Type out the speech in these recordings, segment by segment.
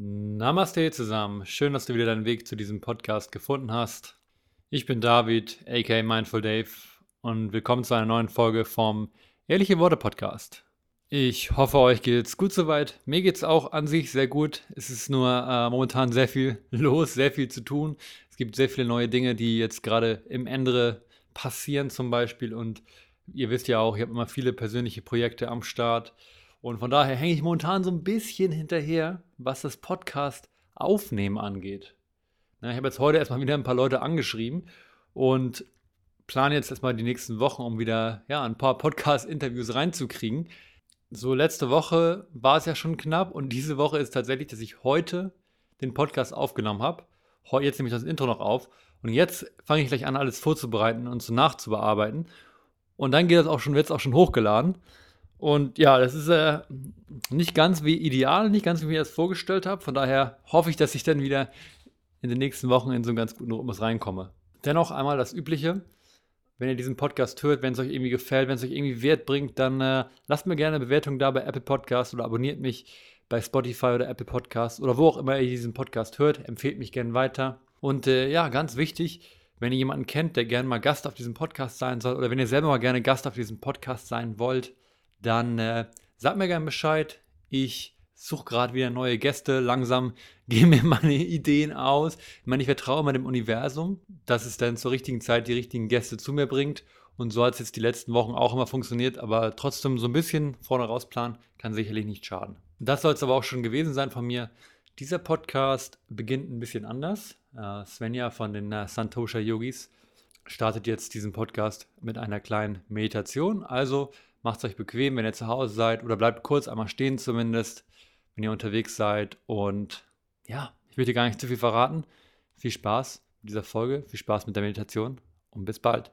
Namaste zusammen. Schön, dass du wieder deinen Weg zu diesem Podcast gefunden hast. Ich bin David, aka Mindful Dave, und willkommen zu einer neuen Folge vom Ehrliche Worte Podcast. Ich hoffe, euch geht's gut soweit. Mir geht's auch an sich sehr gut. Es ist nur äh, momentan sehr viel los, sehr viel zu tun. Es gibt sehr viele neue Dinge, die jetzt gerade im Ende passieren zum Beispiel. Und ihr wisst ja auch, ich habe immer viele persönliche Projekte am Start. Und von daher hänge ich momentan so ein bisschen hinterher, was das Podcast aufnehmen angeht. Na, ich habe jetzt heute erstmal wieder ein paar Leute angeschrieben und plane jetzt erstmal die nächsten Wochen, um wieder ja, ein paar Podcast-Interviews reinzukriegen. So, letzte Woche war es ja schon knapp und diese Woche ist tatsächlich, dass ich heute den Podcast aufgenommen habe. Jetzt nehme ich das Intro noch auf und jetzt fange ich gleich an, alles vorzubereiten und so nachzubearbeiten. Und dann geht das auch schon, wird es auch schon hochgeladen. Und ja, das ist äh, nicht ganz wie ideal, nicht ganz wie ich das vorgestellt habe. Von daher hoffe ich, dass ich dann wieder in den nächsten Wochen in so einen ganz guten Rhythmus reinkomme. Dennoch einmal das Übliche. Wenn ihr diesen Podcast hört, wenn es euch irgendwie gefällt, wenn es euch irgendwie Wert bringt, dann äh, lasst mir gerne eine Bewertung da bei Apple Podcast oder abonniert mich bei Spotify oder Apple Podcast oder wo auch immer ihr diesen Podcast hört. Empfehlt mich gerne weiter. Und äh, ja, ganz wichtig, wenn ihr jemanden kennt, der gerne mal Gast auf diesem Podcast sein soll oder wenn ihr selber mal gerne Gast auf diesem Podcast sein wollt, dann äh, sagt mir gerne Bescheid. Ich suche gerade wieder neue Gäste. Langsam gehen mir meine Ideen aus. Ich meine, ich vertraue immer dem Universum, dass es dann zur richtigen Zeit die richtigen Gäste zu mir bringt. Und so hat es jetzt die letzten Wochen auch immer funktioniert. Aber trotzdem so ein bisschen vorne raus planen kann sicherlich nicht schaden. Das soll es aber auch schon gewesen sein von mir. Dieser Podcast beginnt ein bisschen anders. Uh, Svenja von den uh, Santosha Yogis startet jetzt diesen Podcast mit einer kleinen Meditation. Also Macht es euch bequem, wenn ihr zu Hause seid oder bleibt kurz einmal stehen zumindest, wenn ihr unterwegs seid. Und ja, ich will dir gar nicht zu viel verraten. Viel Spaß mit dieser Folge, viel Spaß mit der Meditation und bis bald.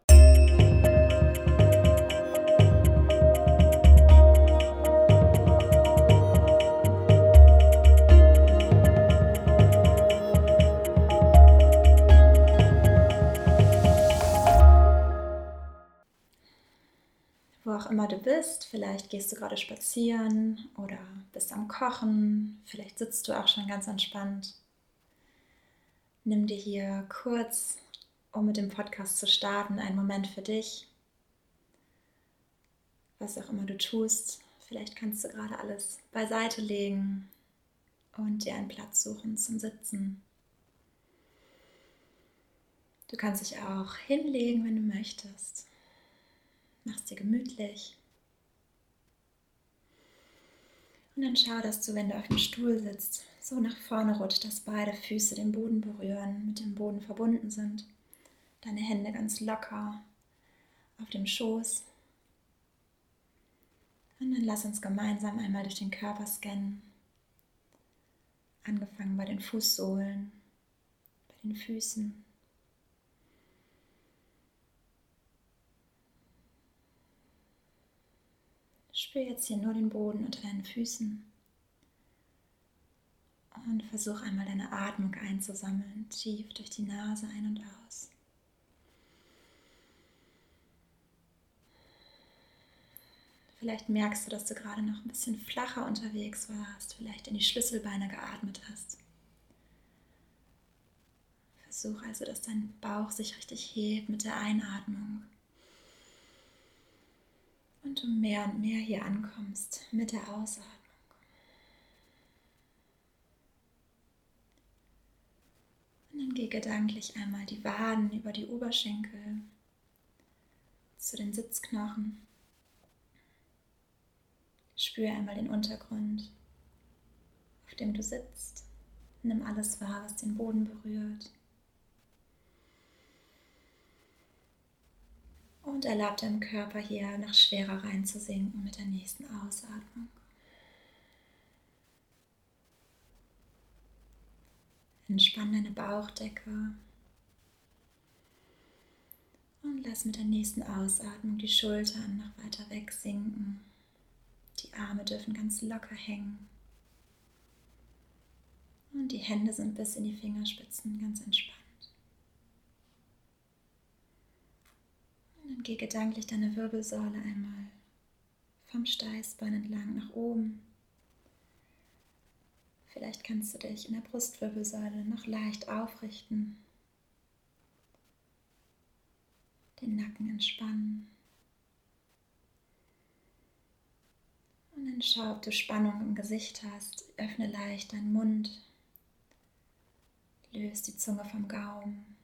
Immer du bist. Vielleicht gehst du gerade spazieren oder bist am Kochen. Vielleicht sitzt du auch schon ganz entspannt. Nimm dir hier kurz, um mit dem Podcast zu starten, einen Moment für dich. Was auch immer du tust. Vielleicht kannst du gerade alles beiseite legen und dir einen Platz suchen zum Sitzen. Du kannst dich auch hinlegen, wenn du möchtest. Mach's dir gemütlich. Und dann schau, dass du, wenn du auf dem Stuhl sitzt, so nach vorne rutscht, dass beide Füße den Boden berühren, mit dem Boden verbunden sind. Deine Hände ganz locker auf dem Schoß. Und dann lass uns gemeinsam einmal durch den Körper scannen. Angefangen bei den Fußsohlen, bei den Füßen, Spür jetzt hier nur den Boden unter deinen Füßen und versuch einmal deine Atmung einzusammeln, tief durch die Nase ein und aus. Vielleicht merkst du, dass du gerade noch ein bisschen flacher unterwegs warst, vielleicht in die Schlüsselbeine geatmet hast. Versuch also, dass dein Bauch sich richtig hebt mit der Einatmung und du mehr und mehr hier ankommst mit der Ausatmung. Und dann geh gedanklich einmal die Waden über die Oberschenkel zu den Sitzknochen. Spüre einmal den Untergrund, auf dem du sitzt. Nimm alles wahr, was den Boden berührt. Und erlaub deinem Körper hier noch schwerer reinzusinken mit der nächsten Ausatmung. Entspann deine Bauchdecke und lass mit der nächsten Ausatmung die Schultern noch weiter wegsinken. Die Arme dürfen ganz locker hängen. Und die Hände sind bis in die Fingerspitzen ganz entspannt. Und dann geh gedanklich deine Wirbelsäule einmal vom Steißbein entlang nach oben. Vielleicht kannst du dich in der Brustwirbelsäule noch leicht aufrichten, den Nacken entspannen. Und dann schau, ob du Spannung im Gesicht hast. Öffne leicht deinen Mund. Löse die Zunge vom Gaumen.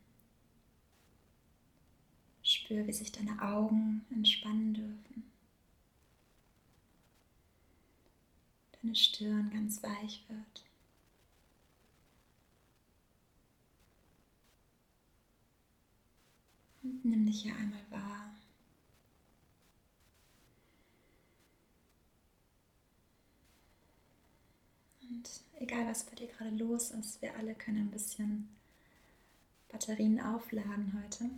Spür, wie sich deine Augen entspannen dürfen. Deine Stirn ganz weich wird. Und nimm dich hier einmal wahr. Und egal was bei dir gerade los ist, wir alle können ein bisschen Batterien aufladen heute.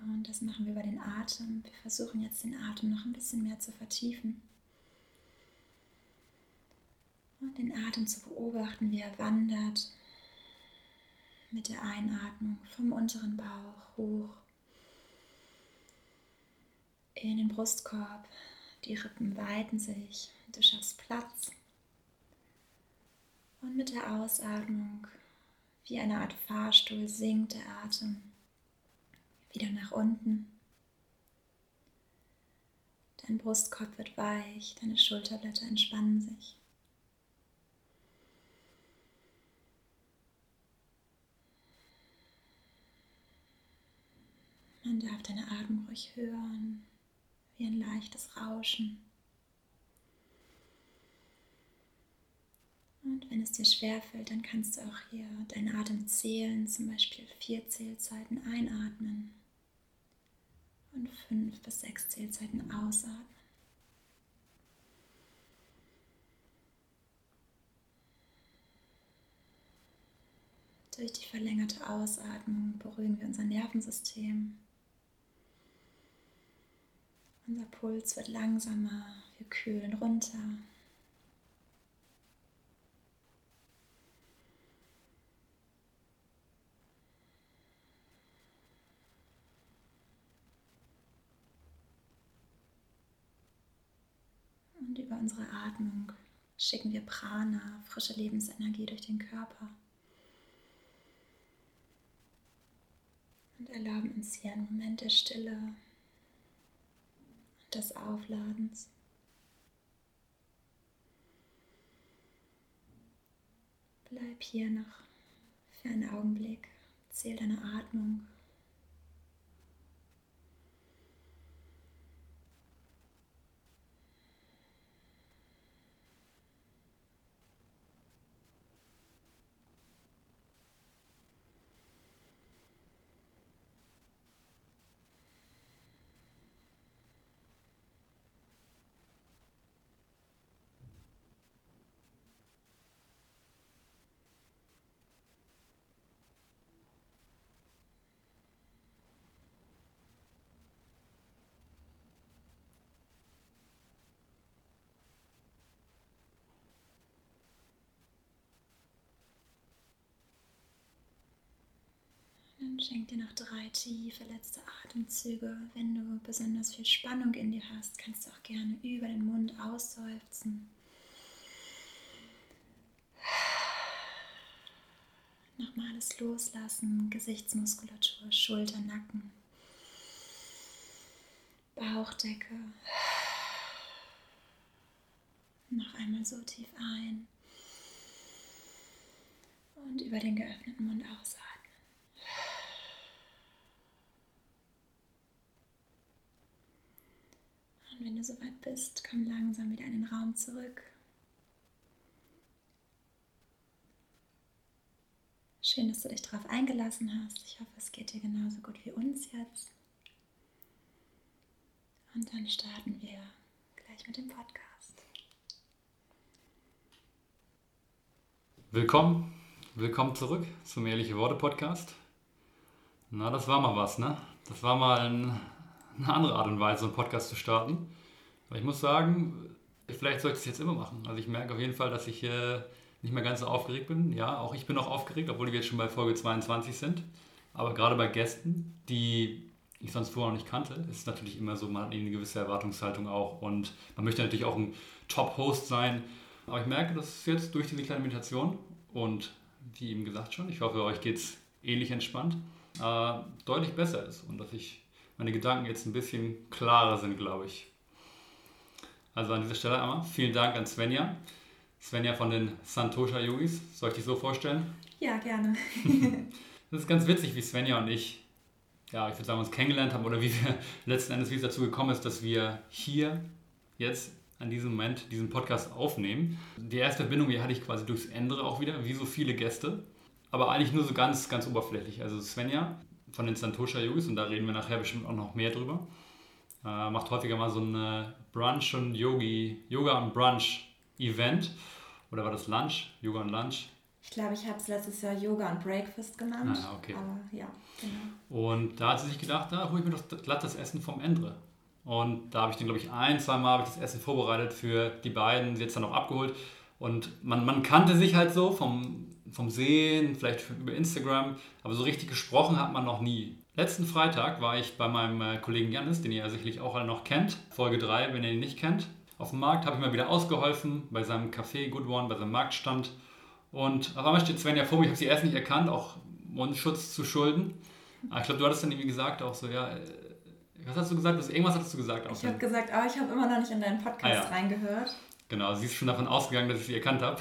Und das machen wir über den Atem. Wir versuchen jetzt den Atem noch ein bisschen mehr zu vertiefen. Und den Atem zu beobachten, wie er wandert mit der Einatmung vom unteren Bauch hoch in den Brustkorb. Die Rippen weiten sich, du schaffst Platz. Und mit der Ausatmung, wie eine Art Fahrstuhl, sinkt der Atem wieder nach unten. Dein Brustkorb wird weich, deine Schulterblätter entspannen sich. Man darf deine Atmung ruhig hören, wie ein leichtes Rauschen. Und wenn es dir schwerfällt, dann kannst du auch hier deinen Atem zählen, zum Beispiel vier Zählzeiten einatmen und fünf bis sechs Zählzeiten ausatmen. Durch die verlängerte Ausatmung beruhigen wir unser Nervensystem. Unser Puls wird langsamer, wir kühlen runter. Und über unsere Atmung schicken wir Prana, frische Lebensenergie durch den Körper. Und erlauben uns hier einen Moment der Stille und des Aufladens. Bleib hier noch für einen Augenblick. Zähl deine Atmung. Dann schenk dir noch drei tiefe letzte Atemzüge. Wenn du besonders viel Spannung in dir hast, kannst du auch gerne über den Mund ausseufzen. Nochmal alles loslassen, Gesichtsmuskulatur, Schulter, Nacken, Bauchdecke. Noch einmal so tief ein und über den geöffneten Mund ausatmen. Und wenn du soweit bist, komm langsam wieder in den Raum zurück. Schön, dass du dich darauf eingelassen hast. Ich hoffe, es geht dir genauso gut wie uns jetzt. Und dann starten wir gleich mit dem Podcast. Willkommen, willkommen zurück zum Ehrliche Worte Podcast. Na, das war mal was, ne? Das war mal ein eine andere Art und Weise, einen Podcast zu starten. Aber ich muss sagen, vielleicht sollte ich es jetzt immer machen. Also ich merke auf jeden Fall, dass ich äh, nicht mehr ganz so aufgeregt bin. Ja, auch ich bin auch aufgeregt, obwohl wir jetzt schon bei Folge 22 sind. Aber gerade bei Gästen, die ich sonst vorher noch nicht kannte, ist es natürlich immer so, man hat eine gewisse Erwartungshaltung auch. Und man möchte natürlich auch ein Top-Host sein. Aber ich merke, dass es jetzt durch diese kleine Meditation und wie eben gesagt schon, ich hoffe, euch geht es ähnlich entspannt, äh, deutlich besser ist und dass ich meine Gedanken jetzt ein bisschen klarer sind, glaube ich. Also an dieser Stelle einmal vielen Dank an Svenja. Svenja von den Santosha Yogis. Soll ich dich so vorstellen? Ja, gerne. das ist ganz witzig, wie Svenja und ich, ja, ich würde sagen, uns kennengelernt haben oder wie wir letzten Endes, wie es dazu gekommen ist, dass wir hier jetzt an diesem Moment diesen Podcast aufnehmen. Die erste Verbindung, die hatte ich quasi durchs Ende auch wieder, wie so viele Gäste. Aber eigentlich nur so ganz, ganz oberflächlich. Also Svenja von den Santosha Yogis, und da reden wir nachher bestimmt auch noch mehr drüber, äh, macht häufiger mal so ein Brunch und Yogi, Yoga und Brunch Event. Oder war das Lunch? Yoga und Lunch? Ich glaube, ich habe es letztes Jahr Yoga und Breakfast genannt. Ah, okay. Aber ja, genau. Und da hat sie sich gedacht, da hole ich mir doch glatt das Essen vom Endre. Und da habe ich dann, glaube ich, ein, zwei Mal das Essen vorbereitet für die beiden, sie jetzt dann noch abgeholt. Und man, man kannte sich halt so vom, vom Sehen, vielleicht über Instagram, aber so richtig gesprochen hat man noch nie. Letzten Freitag war ich bei meinem äh, Kollegen Janis, den ihr ja sicherlich auch alle noch kennt, Folge 3, wenn ihr ihn nicht kennt. Auf dem Markt habe ich mal wieder ausgeholfen, bei seinem Café Good One, bei seinem Marktstand. Und auf einmal steht Svenja vor mir, ich habe sie erst nicht erkannt, auch Mundschutz zu schulden. Aber ich glaube, du hattest dann irgendwie gesagt, auch so, ja, äh, was hast du gesagt? irgendwas hattest du gesagt. Auch ich habe gesagt, oh, ich habe immer noch nicht in deinen Podcast ah, ja. reingehört. Genau, sie ist schon davon ausgegangen, dass ich sie erkannt habe.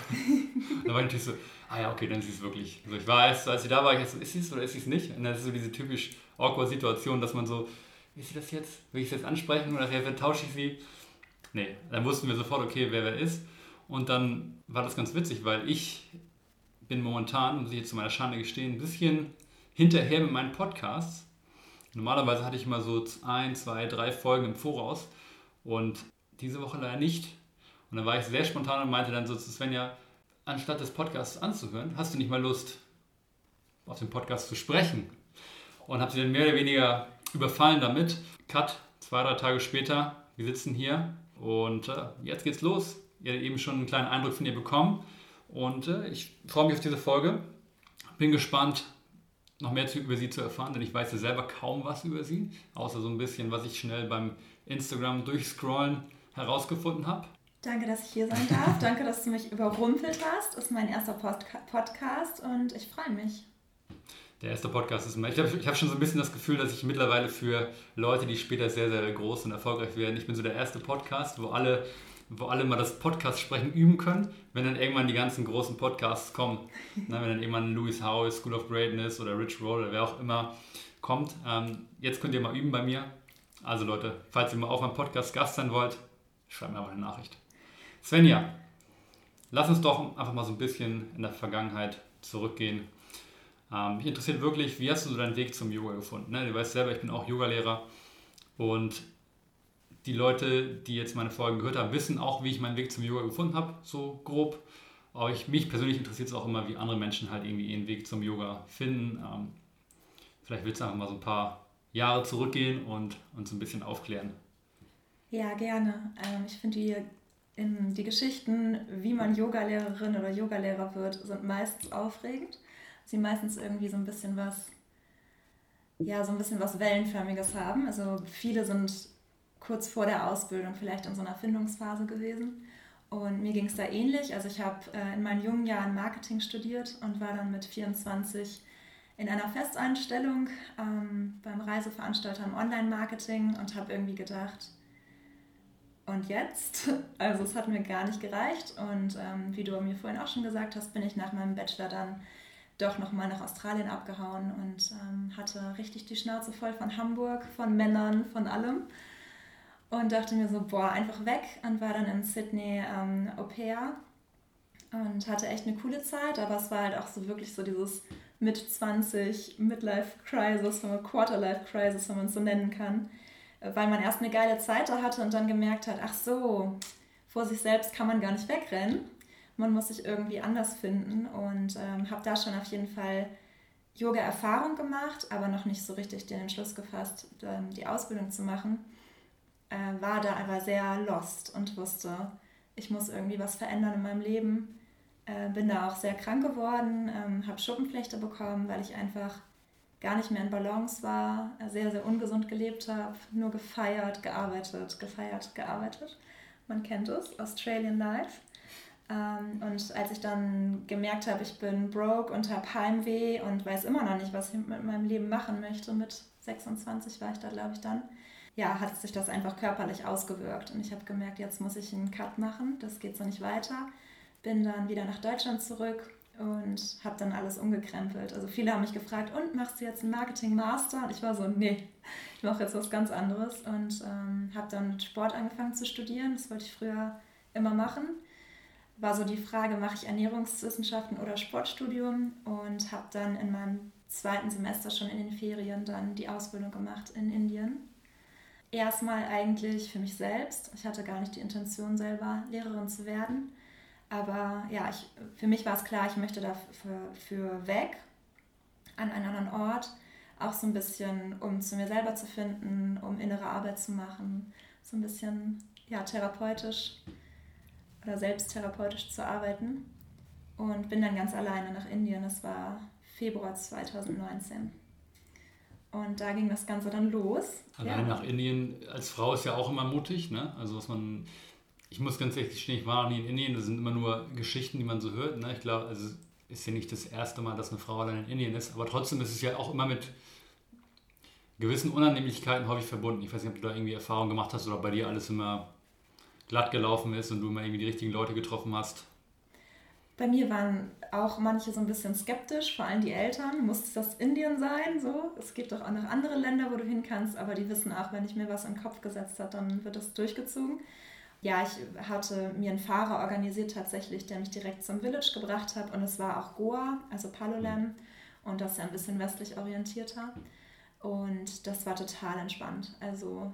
da war ich natürlich so, ah ja, okay, dann ist sie es wirklich. Also ich war erst, als sie da war, ich so, ist sie es oder ist sie es nicht? Und dann ist so diese typisch awkward Situation, dass man so, ist sie das jetzt? Will ich es jetzt ansprechen oder tausche ich sie? Nee, dann wussten wir sofort, okay, wer wer ist. Und dann war das ganz witzig, weil ich bin momentan, muss ich jetzt zu meiner Schande gestehen, ein bisschen hinterher mit meinen Podcasts. Normalerweise hatte ich immer so ein, zwei, drei Folgen im Voraus und diese Woche leider nicht. Und dann war ich sehr spontan und meinte dann so zu Svenja, anstatt des Podcasts anzuhören, hast du nicht mal Lust, auf dem Podcast zu sprechen? Und habe sie dann mehr oder weniger überfallen damit. Cut, zwei, drei Tage später, wir sitzen hier und äh, jetzt geht's los. Ihr habt eben schon einen kleinen Eindruck von ihr bekommen. Und äh, ich freue mich auf diese Folge. Bin gespannt, noch mehr zu, über sie zu erfahren, denn ich weiß ja selber kaum was über sie, außer so ein bisschen, was ich schnell beim Instagram durchscrollen herausgefunden habe. Danke, dass ich hier sein darf. Danke, dass du mich überrumpelt hast. Das ist mein erster Podca Podcast und ich freue mich. Der erste Podcast ist immer. Ich habe hab schon so ein bisschen das Gefühl, dass ich mittlerweile für Leute, die später sehr, sehr groß und erfolgreich werden, ich bin so der erste Podcast, wo alle, wo alle mal das Podcast sprechen üben können, wenn dann irgendwann die ganzen großen Podcasts kommen. Na, wenn dann irgendwann Louis Howe, School of Greatness oder Rich Roll oder wer auch immer kommt. Ähm, jetzt könnt ihr mal üben bei mir. Also Leute, falls ihr mal auf meinem Podcast Gast sein wollt, schreibt mir mal eine Nachricht. Svenja, lass uns doch einfach mal so ein bisschen in der Vergangenheit zurückgehen. Ähm, mich interessiert wirklich, wie hast du so deinen Weg zum Yoga gefunden? Ne? Du weißt selber, ich bin auch Yogalehrer und die Leute, die jetzt meine Folgen gehört haben, wissen auch, wie ich meinen Weg zum Yoga gefunden habe, so grob. Aber ich, mich persönlich interessiert es auch immer, wie andere Menschen halt irgendwie ihren Weg zum Yoga finden. Ähm, vielleicht willst du einfach mal so ein paar Jahre zurückgehen und uns ein bisschen aufklären. Ja, gerne. Ähm, ich finde die die Geschichten, wie man Yogalehrerin oder Yogalehrer wird, sind meistens aufregend. Sie meistens irgendwie so ein bisschen was, ja, so ein bisschen was Wellenförmiges haben. Also viele sind kurz vor der Ausbildung vielleicht in so einer Findungsphase gewesen. Und mir ging es da ähnlich. Also ich habe äh, in meinen jungen Jahren Marketing studiert und war dann mit 24 in einer Festeinstellung ähm, beim Reiseveranstalter im Online-Marketing und habe irgendwie gedacht, und jetzt? Also es hat mir gar nicht gereicht und ähm, wie du mir vorhin auch schon gesagt hast, bin ich nach meinem Bachelor dann doch nochmal nach Australien abgehauen und ähm, hatte richtig die Schnauze voll von Hamburg, von Männern, von allem. Und dachte mir so, boah, einfach weg und war dann in Sydney ähm, Au pair und hatte echt eine coole Zeit, aber es war halt auch so wirklich so dieses mit 20 Midlife Crisis, Quarterlife Crisis, wenn man es so nennen kann weil man erst eine geile Zeit da hatte und dann gemerkt hat, ach so, vor sich selbst kann man gar nicht wegrennen. Man muss sich irgendwie anders finden und ähm, habe da schon auf jeden Fall Yoga-Erfahrung gemacht, aber noch nicht so richtig den Entschluss gefasst, ähm, die Ausbildung zu machen. Äh, war da aber sehr lost und wusste, ich muss irgendwie was verändern in meinem Leben. Äh, bin da auch sehr krank geworden, ähm, habe Schuppenflechte bekommen, weil ich einfach gar nicht mehr in Balance war, sehr, sehr ungesund gelebt habe, nur gefeiert, gearbeitet, gefeiert, gearbeitet. Man kennt es, Australian Life. Ähm, und als ich dann gemerkt habe, ich bin broke und habe Heimweh und weiß immer noch nicht, was ich mit meinem Leben machen möchte, mit 26 war ich da, glaube ich, dann, ja, hat sich das einfach körperlich ausgewirkt. Und ich habe gemerkt, jetzt muss ich einen Cut machen, das geht so nicht weiter. Bin dann wieder nach Deutschland zurück und habe dann alles umgekrempelt. Also viele haben mich gefragt, und machst du jetzt einen Marketing-Master? Und ich war so, nee, ich mache jetzt was ganz anderes und ähm, habe dann mit Sport angefangen zu studieren. Das wollte ich früher immer machen. War so die Frage, mache ich Ernährungswissenschaften oder Sportstudium? Und habe dann in meinem zweiten Semester schon in den Ferien dann die Ausbildung gemacht in Indien. Erstmal eigentlich für mich selbst. Ich hatte gar nicht die Intention, selber Lehrerin zu werden aber ja, ich, für mich war es klar, ich möchte dafür für weg an einen anderen Ort, auch so ein bisschen, um zu mir selber zu finden, um innere Arbeit zu machen, so ein bisschen ja, therapeutisch oder selbsttherapeutisch zu arbeiten. Und bin dann ganz alleine nach Indien. Das war Februar 2019. Und da ging das Ganze dann los. Allein ja. nach Indien als Frau ist ja auch immer mutig, ne? Also was man ich muss ganz ehrlich gestehen, ich war noch nie in Indien, das sind immer nur Geschichten, die man so hört. Ne? Ich glaube, also ist ja nicht das erste Mal, dass eine Frau allein in Indien ist, aber trotzdem ist es ja auch immer mit gewissen Unannehmlichkeiten häufig verbunden. Ich weiß nicht, ob du da irgendwie Erfahrung gemacht hast oder bei dir alles immer glatt gelaufen ist und du immer irgendwie die richtigen Leute getroffen hast. Bei mir waren auch manche so ein bisschen skeptisch, vor allem die Eltern. Muss das Indien sein? So? Es gibt doch auch noch andere Länder, wo du hin kannst, aber die wissen auch, wenn ich mir was den Kopf gesetzt habe, dann wird das durchgezogen ja, ich hatte mir einen Fahrer organisiert tatsächlich, der mich direkt zum Village gebracht hat und es war auch Goa, also Palolem und das ist ja ein bisschen westlich orientierter und das war total entspannt. Also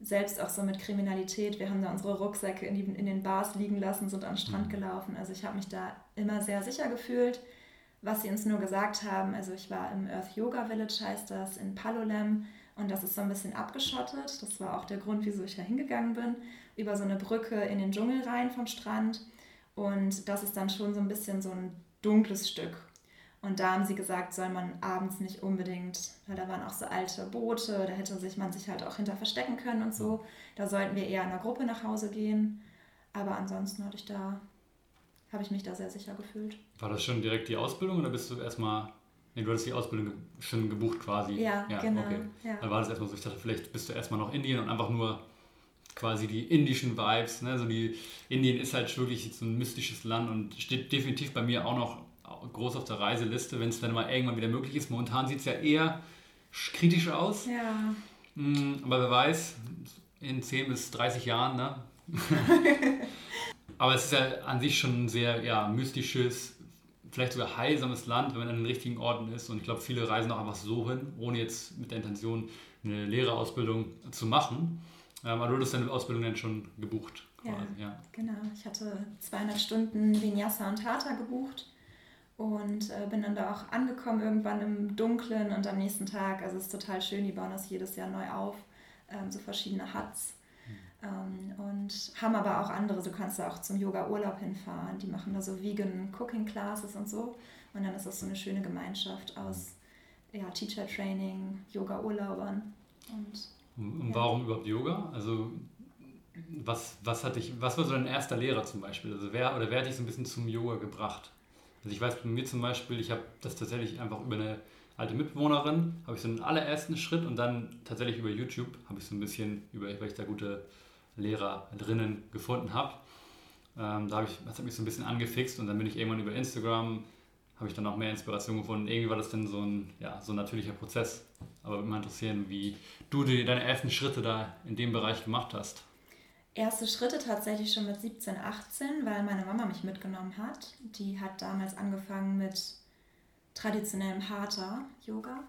selbst auch so mit Kriminalität, wir haben da unsere Rucksäcke in, die, in den Bars liegen lassen, sind am Strand mhm. gelaufen. Also ich habe mich da immer sehr sicher gefühlt, was sie uns nur gesagt haben. Also ich war im Earth Yoga Village, heißt das, in Palolem und das ist so ein bisschen abgeschottet. Das war auch der Grund, wieso ich da hingegangen bin über so eine Brücke in den Dschungel rein vom Strand. Und das ist dann schon so ein bisschen so ein dunkles Stück. Und da haben sie gesagt, soll man abends nicht unbedingt, weil da waren auch so alte Boote, da hätte sich man sich halt auch hinter verstecken können und so. Da sollten wir eher in einer Gruppe nach Hause gehen. Aber ansonsten hatte ich da, habe ich mich da sehr sicher gefühlt. War das schon direkt die Ausbildung oder bist du erstmal, nee, du hattest die Ausbildung schon gebucht quasi? Ja, ja genau. Okay. Ja. Dann war das erstmal so, ich dachte, vielleicht bist du erstmal noch Indien und einfach nur quasi die indischen Vibes. Ne? Also die, Indien ist halt wirklich so ein mystisches Land und steht definitiv bei mir auch noch groß auf der Reiseliste, wenn es dann mal irgendwann wieder möglich ist. Momentan sieht es ja eher kritisch aus. Ja. Mm, aber wer weiß, in 10 bis 30 Jahren, ne? aber es ist ja an sich schon ein sehr ja, mystisches, vielleicht sogar heilsames Land, wenn man an den richtigen Orten ist. Und ich glaube, viele reisen auch einfach so hin, ohne jetzt mit der Intention eine Lehrerausbildung zu machen. Ähm, aber du hast deine Ausbildung dann schon gebucht. Quasi, ja, ja, genau. Ich hatte 200 Stunden Vinyasa und Hatha gebucht und äh, bin dann da auch angekommen irgendwann im Dunkeln und am nächsten Tag, also es ist total schön, die bauen das jedes Jahr neu auf, ähm, so verschiedene Huts. Hm. Ähm, und haben aber auch andere, so kannst du auch zum Yoga-Urlaub hinfahren. Die machen da so vegan Cooking Classes und so. Und dann ist das so eine schöne Gemeinschaft aus ja, Teacher Training, Yoga-Urlaubern. Und und warum überhaupt Yoga? Also was, was, hat dich, was war so dein erster Lehrer zum Beispiel? Also wer oder wer hat dich so ein bisschen zum Yoga gebracht? Also ich weiß bei mir zum Beispiel, ich habe das tatsächlich einfach über eine alte Mitbewohnerin, habe ich so einen allerersten Schritt und dann tatsächlich über YouTube habe ich so ein bisschen, über, weil ich da gute Lehrer drinnen gefunden habe. Ähm, da habe ich, das hat mich so ein bisschen angefixt und dann bin ich irgendwann über Instagram habe ich dann auch mehr Inspiration gefunden. Irgendwie war das dann so ein, ja, so ein natürlicher Prozess. Aber würde mich interessieren, wie du die, deine ersten Schritte da in dem Bereich gemacht hast. Erste Schritte tatsächlich schon mit 17, 18, weil meine Mama mich mitgenommen hat. Die hat damals angefangen mit traditionellem Hatha-Yoga.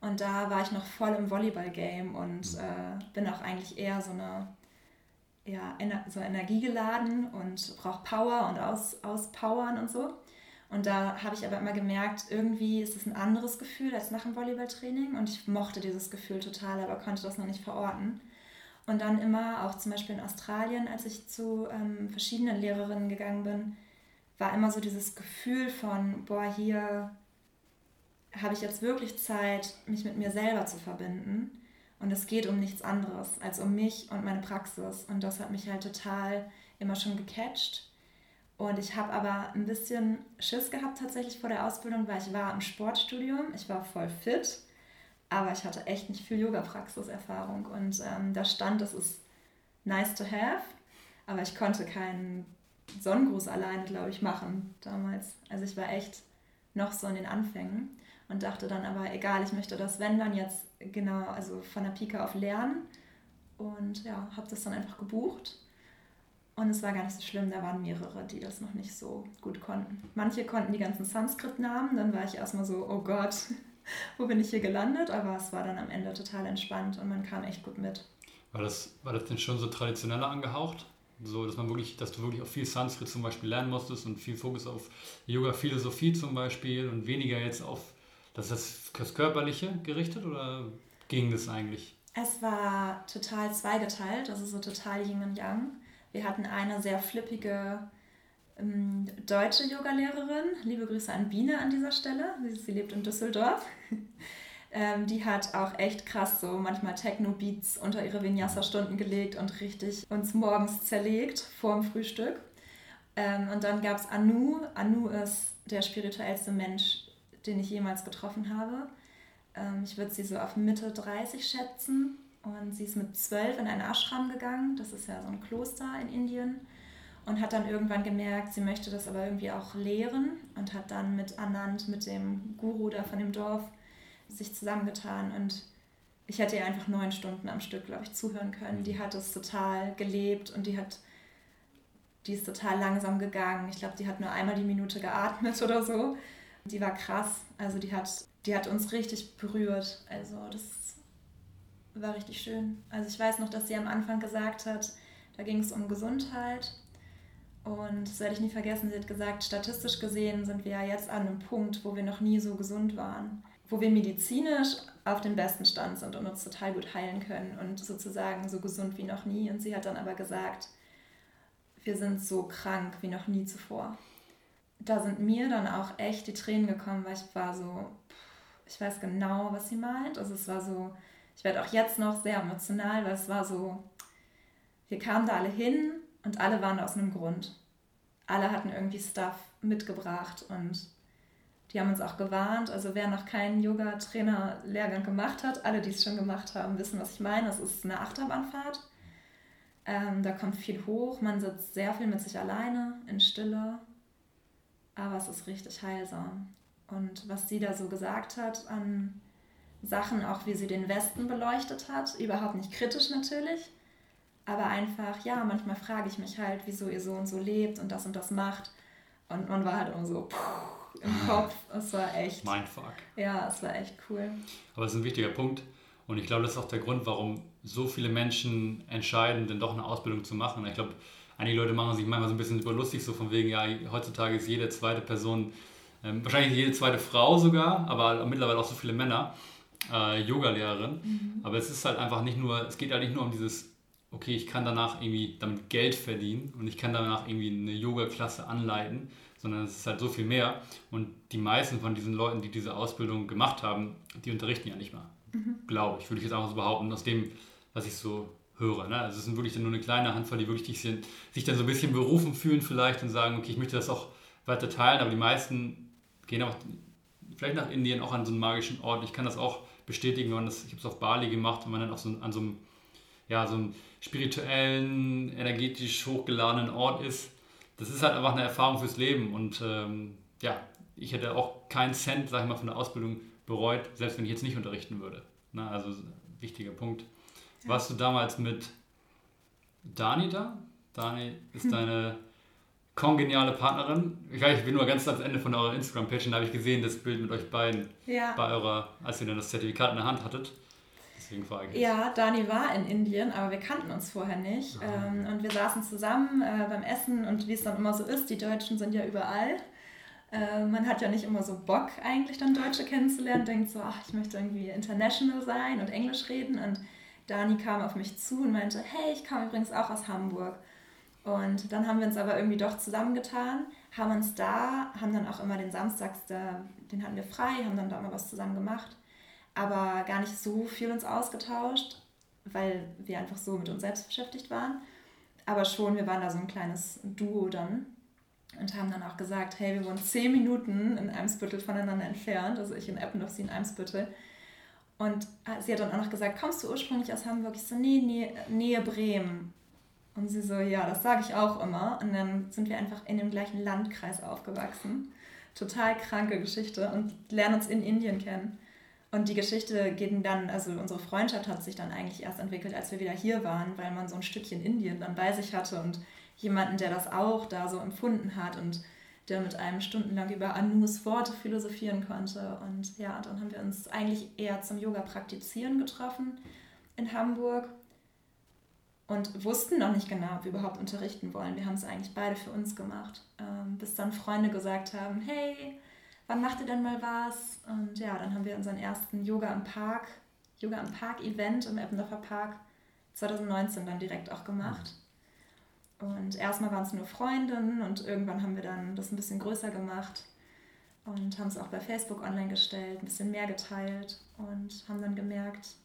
Und da war ich noch voll im Volleyball-Game und mhm. äh, bin auch eigentlich eher so eine ja, so energiegeladen und brauche Power und aus, auspowern und so. Und da habe ich aber immer gemerkt, irgendwie ist es ein anderes Gefühl als nach dem Volleyballtraining. Und ich mochte dieses Gefühl total, aber konnte das noch nicht verorten. Und dann immer, auch zum Beispiel in Australien, als ich zu ähm, verschiedenen Lehrerinnen gegangen bin, war immer so dieses Gefühl von, boah, hier habe ich jetzt wirklich Zeit, mich mit mir selber zu verbinden. Und es geht um nichts anderes als um mich und meine Praxis. Und das hat mich halt total immer schon gecatcht. Und ich habe aber ein bisschen Schiss gehabt tatsächlich vor der Ausbildung, weil ich war im Sportstudium, ich war voll fit, aber ich hatte echt nicht viel Yoga-Praxiserfahrung. Und ähm, da stand, das ist nice to have, aber ich konnte keinen Sonnengruß alleine, glaube ich, machen damals. Also ich war echt noch so in den Anfängen und dachte dann aber, egal, ich möchte das, wenn dann jetzt genau, also von der Pike auf lernen. Und ja, habe das dann einfach gebucht und es war gar nicht so schlimm, da waren mehrere, die das noch nicht so gut konnten. Manche konnten die ganzen Sanskrit-Namen, dann war ich erstmal so, oh Gott, wo bin ich hier gelandet? Aber es war dann am Ende total entspannt und man kam echt gut mit. War das, war das denn schon so traditioneller angehaucht? So, dass man wirklich, dass du wirklich auch viel Sanskrit zum Beispiel lernen musstest und viel Fokus auf Yoga-Philosophie zum Beispiel und weniger jetzt auf das, das, das Körperliche gerichtet oder ging das eigentlich? Es war total zweigeteilt, also so total Yin und Yang. Wir hatten eine sehr flippige ähm, deutsche Yogalehrerin. Liebe Grüße an Biene an dieser Stelle. Sie, sie lebt in Düsseldorf. ähm, die hat auch echt krass so manchmal Techno-Beats unter ihre Vinyasa-Stunden gelegt und richtig uns morgens zerlegt vor dem Frühstück. Ähm, und dann gab es Anu. Anu ist der spirituellste Mensch, den ich jemals getroffen habe. Ähm, ich würde sie so auf Mitte 30 schätzen. Und sie ist mit zwölf in einen Ashram gegangen, das ist ja so ein Kloster in Indien, und hat dann irgendwann gemerkt, sie möchte das aber irgendwie auch lehren und hat dann mit Anand, mit dem Guru da von dem Dorf, sich zusammengetan und ich hätte ihr einfach neun Stunden am Stück, glaube ich, zuhören können. Die hat es total gelebt und die hat, die ist total langsam gegangen. Ich glaube, die hat nur einmal die Minute geatmet oder so. Die war krass. Also die hat, die hat uns richtig berührt. Also das war richtig schön. Also ich weiß noch, dass sie am Anfang gesagt hat, da ging es um Gesundheit. Und das werde ich nie vergessen, sie hat gesagt, statistisch gesehen sind wir ja jetzt an einem Punkt, wo wir noch nie so gesund waren. Wo wir medizinisch auf dem besten Stand sind und uns total gut heilen können und sozusagen so gesund wie noch nie. Und sie hat dann aber gesagt, wir sind so krank wie noch nie zuvor. Da sind mir dann auch echt die Tränen gekommen, weil ich war so, ich weiß genau, was sie meint. Also es war so, ich werde auch jetzt noch sehr emotional, weil es war so, wir kamen da alle hin und alle waren aus einem Grund. Alle hatten irgendwie Stuff mitgebracht und die haben uns auch gewarnt. Also wer noch keinen Yoga-Trainer-Lehrgang gemacht hat, alle, die es schon gemacht haben, wissen, was ich meine. Es ist eine Achterbahnfahrt. Ähm, da kommt viel hoch, man sitzt sehr viel mit sich alleine, in Stille. Aber es ist richtig heilsam. Und was sie da so gesagt hat an Sachen, auch wie sie den Westen beleuchtet hat. Überhaupt nicht kritisch natürlich, aber einfach, ja, manchmal frage ich mich halt, wieso ihr so und so lebt und das und das macht. Und man war halt immer so puh, im Kopf. Es war echt. Mindfuck. Ja, es war echt cool. Aber es ist ein wichtiger Punkt. Und ich glaube, das ist auch der Grund, warum so viele Menschen entscheiden, denn doch eine Ausbildung zu machen. Ich glaube, einige Leute machen sich manchmal so ein bisschen überlustig, so von wegen, ja, heutzutage ist jede zweite Person, ähm, wahrscheinlich jede zweite Frau sogar, aber mittlerweile auch so viele Männer äh, Yoga-Lehrerin. Mhm. Aber es ist halt einfach nicht nur, es geht halt nicht nur um dieses, okay, ich kann danach irgendwie damit Geld verdienen und ich kann danach irgendwie eine Yoga-Klasse anleiten, sondern es ist halt so viel mehr. Und die meisten von diesen Leuten, die diese Ausbildung gemacht haben, die unterrichten ja nicht mal. Mhm. Glaube ich, würde ich jetzt einfach so behaupten, aus dem, was ich so höre. Ne? Also es sind wirklich nur eine kleine Handvoll, die wirklich sich, sich dann so ein bisschen berufen fühlen vielleicht und sagen, okay, ich möchte das auch weiter teilen, aber die meisten gehen auch vielleicht nach Indien, auch an so einen magischen Ort. Ich kann das auch bestätigen, wenn man das, ich habe es auf Bali gemacht, wenn man dann auch so an so einem, ja, so einem spirituellen, energetisch hochgeladenen Ort ist. Das ist halt einfach eine Erfahrung fürs Leben und ähm, ja, ich hätte auch keinen Cent, sag ich mal, von der Ausbildung bereut, selbst wenn ich jetzt nicht unterrichten würde. Na, also wichtiger Punkt. Ja. Warst du damals mit Dani da? Dani ist deine kongeniale Partnerin. Ich, weiß, ich bin nur ganz ans Ende von eurer Instagram-Page und da habe ich gesehen, das Bild mit euch beiden ja. bei eurer, als ihr dann das Zertifikat in der Hand hattet. Deswegen frage ich. Ja, Dani war in Indien, aber wir kannten uns vorher nicht. Ah. Ähm, und wir saßen zusammen äh, beim Essen und wie es dann immer so ist, die Deutschen sind ja überall. Äh, man hat ja nicht immer so Bock, eigentlich dann Deutsche kennenzulernen, denkt so, ach, ich möchte irgendwie international sein und Englisch reden. Und Dani kam auf mich zu und meinte, hey, ich komme übrigens auch aus Hamburg. Und dann haben wir uns aber irgendwie doch zusammengetan, haben uns da, haben dann auch immer den Samstags, da, den hatten wir frei, haben dann da immer was zusammen gemacht, aber gar nicht so viel uns ausgetauscht, weil wir einfach so mit uns selbst beschäftigt waren. Aber schon, wir waren da so ein kleines Duo dann. und haben dann auch gesagt, hey, wir wohnen zehn Minuten in Eimsbüttel voneinander entfernt, also ich in Eppendorf, sie in Eimsbüttel. Und sie hat dann auch noch gesagt, kommst du ursprünglich aus Hamburg? Ich so, nee, nee Nähe Bremen. Und sie so, ja, das sage ich auch immer. Und dann sind wir einfach in dem gleichen Landkreis aufgewachsen. Total kranke Geschichte und lernen uns in Indien kennen. Und die Geschichte geht dann, also unsere Freundschaft hat sich dann eigentlich erst entwickelt, als wir wieder hier waren, weil man so ein Stückchen Indien dann bei sich hatte und jemanden, der das auch da so empfunden hat und der mit einem stundenlang über Anus Worte philosophieren konnte. Und ja, dann haben wir uns eigentlich eher zum Yoga praktizieren getroffen in Hamburg und wussten noch nicht genau, ob wir überhaupt unterrichten wollen. Wir haben es eigentlich beide für uns gemacht, ähm, bis dann Freunde gesagt haben, hey, wann macht ihr denn mal was? Und ja, dann haben wir unseren ersten Yoga im Park, Yoga im Park Event im Eppendorfer Park 2019 dann direkt auch gemacht. Und erstmal waren es nur Freundinnen und irgendwann haben wir dann das ein bisschen größer gemacht und haben es auch bei Facebook online gestellt, ein bisschen mehr geteilt und haben dann gemerkt,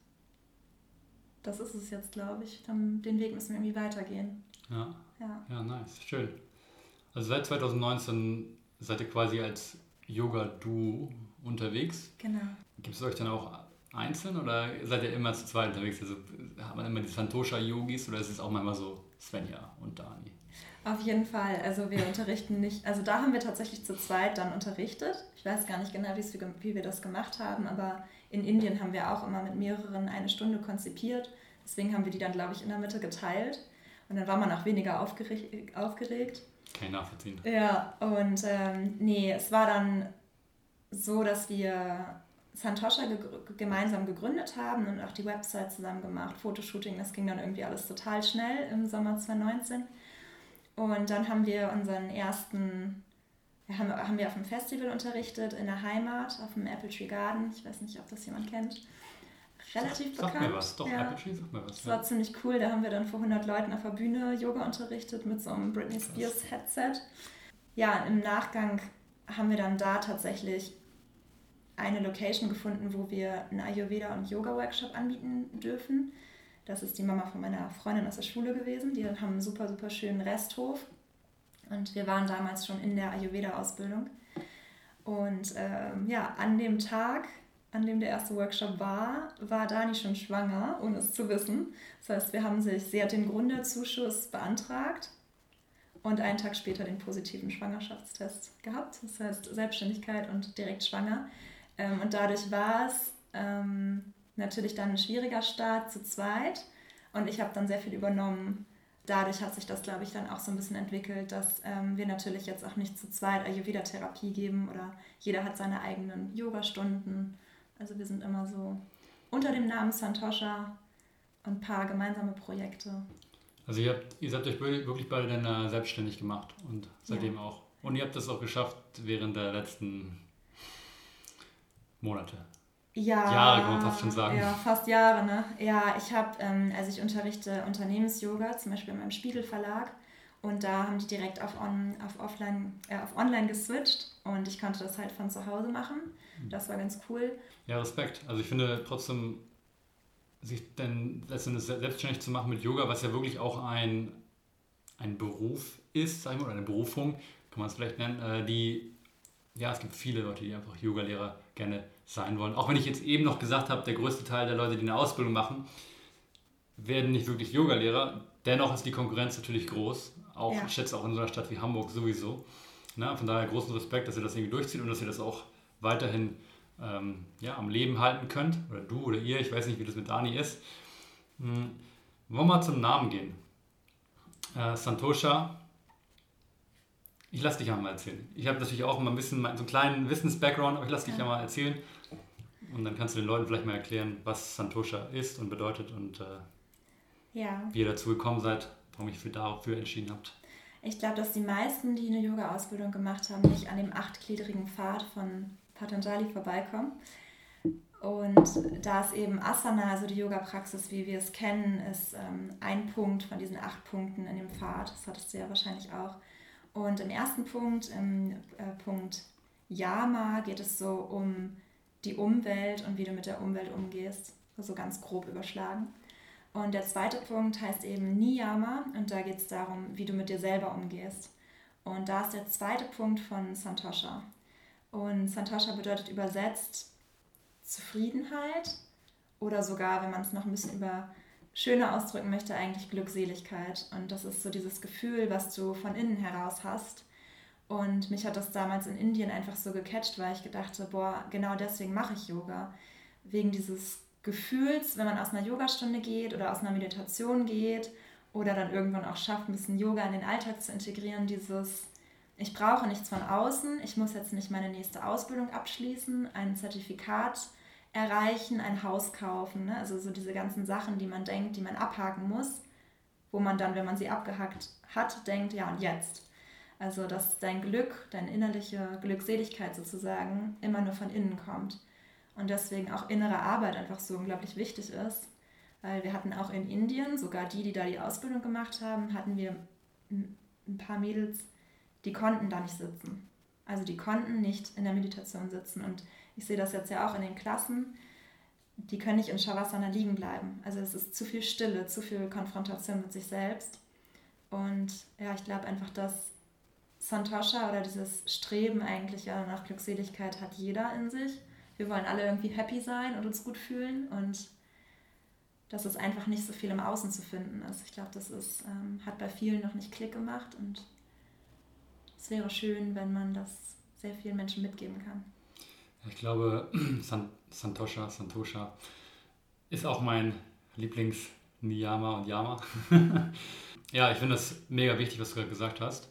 das ist es jetzt, glaube ich. Dann, den Weg müssen wir irgendwie weitergehen. Ja. ja. Ja, nice. Schön. Also seit 2019 seid ihr quasi als Yoga-Duo unterwegs. Genau. Gibt es euch dann auch einzeln oder seid ihr immer zu zweit unterwegs? Also hat man immer die Santosha-Yogis oder ist es auch manchmal so Svenja und Dani? Auf jeden Fall. Also wir unterrichten nicht, also da haben wir tatsächlich zu zweit dann unterrichtet. Ich weiß gar nicht genau, wie wir das gemacht haben, aber in Indien haben wir auch immer mit mehreren eine Stunde konzipiert. Deswegen haben wir die dann, glaube ich, in der Mitte geteilt. Und dann war man auch weniger aufgeregt. aufgeregt. Kein Nachvollziehen. Ja, und ähm, nee, es war dann so, dass wir Santosha ge gemeinsam gegründet haben und auch die Website zusammen gemacht, Fotoshooting, das ging dann irgendwie alles total schnell im Sommer 2019. Und dann haben wir unseren ersten, haben, haben wir auf einem Festival unterrichtet in der Heimat, auf dem Apple Tree Garden. Ich weiß nicht, ob das jemand kennt. Relativ sag, bekannt. Sag mir was, doch, ja. Apple Tree, sag mir was. Das ja. war ziemlich cool, da haben wir dann vor 100 Leuten auf der Bühne Yoga unterrichtet mit so einem Britney Spears Headset. Ja, im Nachgang haben wir dann da tatsächlich eine Location gefunden, wo wir einen Ayurveda- und Yoga-Workshop anbieten dürfen. Das ist die Mama von meiner Freundin aus der Schule gewesen. Die haben einen super, super schönen Resthof. Und wir waren damals schon in der Ayurveda-Ausbildung. Und ähm, ja, an dem Tag, an dem der erste Workshop war, war Dani schon schwanger, ohne es zu wissen. Das heißt, wir haben sich, sie hat den Gründerzuschuss beantragt und einen Tag später den positiven Schwangerschaftstest gehabt. Das heißt, Selbstständigkeit und direkt schwanger. Ähm, und dadurch war es ähm, natürlich dann ein schwieriger Start zu zweit und ich habe dann sehr viel übernommen. Dadurch hat sich das, glaube ich, dann auch so ein bisschen entwickelt, dass ähm, wir natürlich jetzt auch nicht zu zweit Ayurveda-Therapie geben oder jeder hat seine eigenen Yoga-Stunden. Also wir sind immer so unter dem Namen Santosha und ein paar gemeinsame Projekte. Also ihr, habt, ihr seid euch wirklich beide dann äh, selbstständig gemacht und seitdem ja. auch. Und ihr habt das auch geschafft während der letzten Monate. Ja, Jahre kann man fast schon sagen. Ja, fast Jahre, ne? Ja, ich habe, ähm, also ich unterrichte Unternehmens-Yoga, zum Beispiel in meinem Spiegel Verlag. Und da haben die direkt auf, on, auf, offline, äh, auf online geswitcht und ich konnte das halt von zu Hause machen. Mhm. Das war ganz cool. Ja, Respekt. Also ich finde trotzdem, sich dann letztendlich selbstständig zu machen mit Yoga, was ja wirklich auch ein, ein Beruf ist, sag ich mal, oder eine Berufung, kann man es vielleicht nennen, äh, die, ja, es gibt viele Leute, die einfach Yoga-Lehrer gerne sein wollen. Auch wenn ich jetzt eben noch gesagt habe, der größte Teil der Leute, die eine Ausbildung machen, werden nicht wirklich Yogalehrer. Dennoch ist die Konkurrenz natürlich groß. Auch, ja. Ich schätze auch in so einer Stadt wie Hamburg sowieso. Na, von daher großen Respekt, dass ihr das irgendwie durchzieht und dass ihr das auch weiterhin ähm, ja, am Leben halten könnt. Oder du oder ihr, ich weiß nicht, wie das mit Dani ist. Hm. Wollen wir mal zum Namen gehen. Äh, Santosha ich lasse dich ja mal erzählen. Ich habe natürlich auch immer ein bisschen so einen kleinen Wissens-Background, aber ich lasse dich ja. ja mal erzählen. Und dann kannst du den Leuten vielleicht mal erklären, was Santosha ist und bedeutet und äh, ja. wie ihr dazu gekommen seid, warum ich für dafür entschieden habt. Ich glaube, dass die meisten, die eine Yoga-Ausbildung gemacht haben, nicht an dem achtgliedrigen Pfad von Patanjali vorbeikommen. Und da es eben Asana, also die Yoga-Praxis, wie wir es kennen, ist ähm, ein Punkt von diesen acht Punkten in dem Pfad. Das hattest du ja wahrscheinlich auch. Und im ersten Punkt, im äh, Punkt Yama, geht es so um die Umwelt und wie du mit der Umwelt umgehst, so ganz grob überschlagen. Und der zweite Punkt heißt eben Niyama und da geht es darum, wie du mit dir selber umgehst. Und da ist der zweite Punkt von Santosha. Und Santosha bedeutet übersetzt Zufriedenheit oder sogar, wenn man es noch ein bisschen über schöner ausdrücken möchte, eigentlich Glückseligkeit. Und das ist so dieses Gefühl, was du von innen heraus hast. Und mich hat das damals in Indien einfach so gecatcht, weil ich gedacht habe, boah, genau deswegen mache ich Yoga. Wegen dieses Gefühls, wenn man aus einer Yogastunde geht oder aus einer Meditation geht oder dann irgendwann auch schafft, ein bisschen Yoga in den Alltag zu integrieren, dieses, ich brauche nichts von außen, ich muss jetzt nicht meine nächste Ausbildung abschließen, ein Zertifikat erreichen, ein Haus kaufen. Ne? Also so diese ganzen Sachen, die man denkt, die man abhaken muss, wo man dann, wenn man sie abgehakt hat, denkt, ja und jetzt. Also dass dein Glück, deine innerliche Glückseligkeit sozusagen immer nur von innen kommt. Und deswegen auch innere Arbeit einfach so unglaublich wichtig ist. Weil wir hatten auch in Indien, sogar die, die da die Ausbildung gemacht haben, hatten wir ein paar Mädels, die konnten da nicht sitzen. Also die konnten nicht in der Meditation sitzen. Und ich sehe das jetzt ja auch in den Klassen, die können nicht in Shavasana liegen bleiben. Also es ist zu viel Stille, zu viel Konfrontation mit sich selbst. Und ja, ich glaube einfach, dass Santosha oder dieses Streben eigentlich ja nach Glückseligkeit hat jeder in sich. Wir wollen alle irgendwie happy sein und uns gut fühlen und dass es einfach nicht so viel im Außen zu finden ist. Ich glaube, das ist, ähm, hat bei vielen noch nicht Klick gemacht und es wäre schön, wenn man das sehr vielen Menschen mitgeben kann. Ich glaube, Santosha, Santosha ist auch mein Lieblings-Niyama und Yama. ja, ich finde das mega wichtig, was du gerade gesagt hast.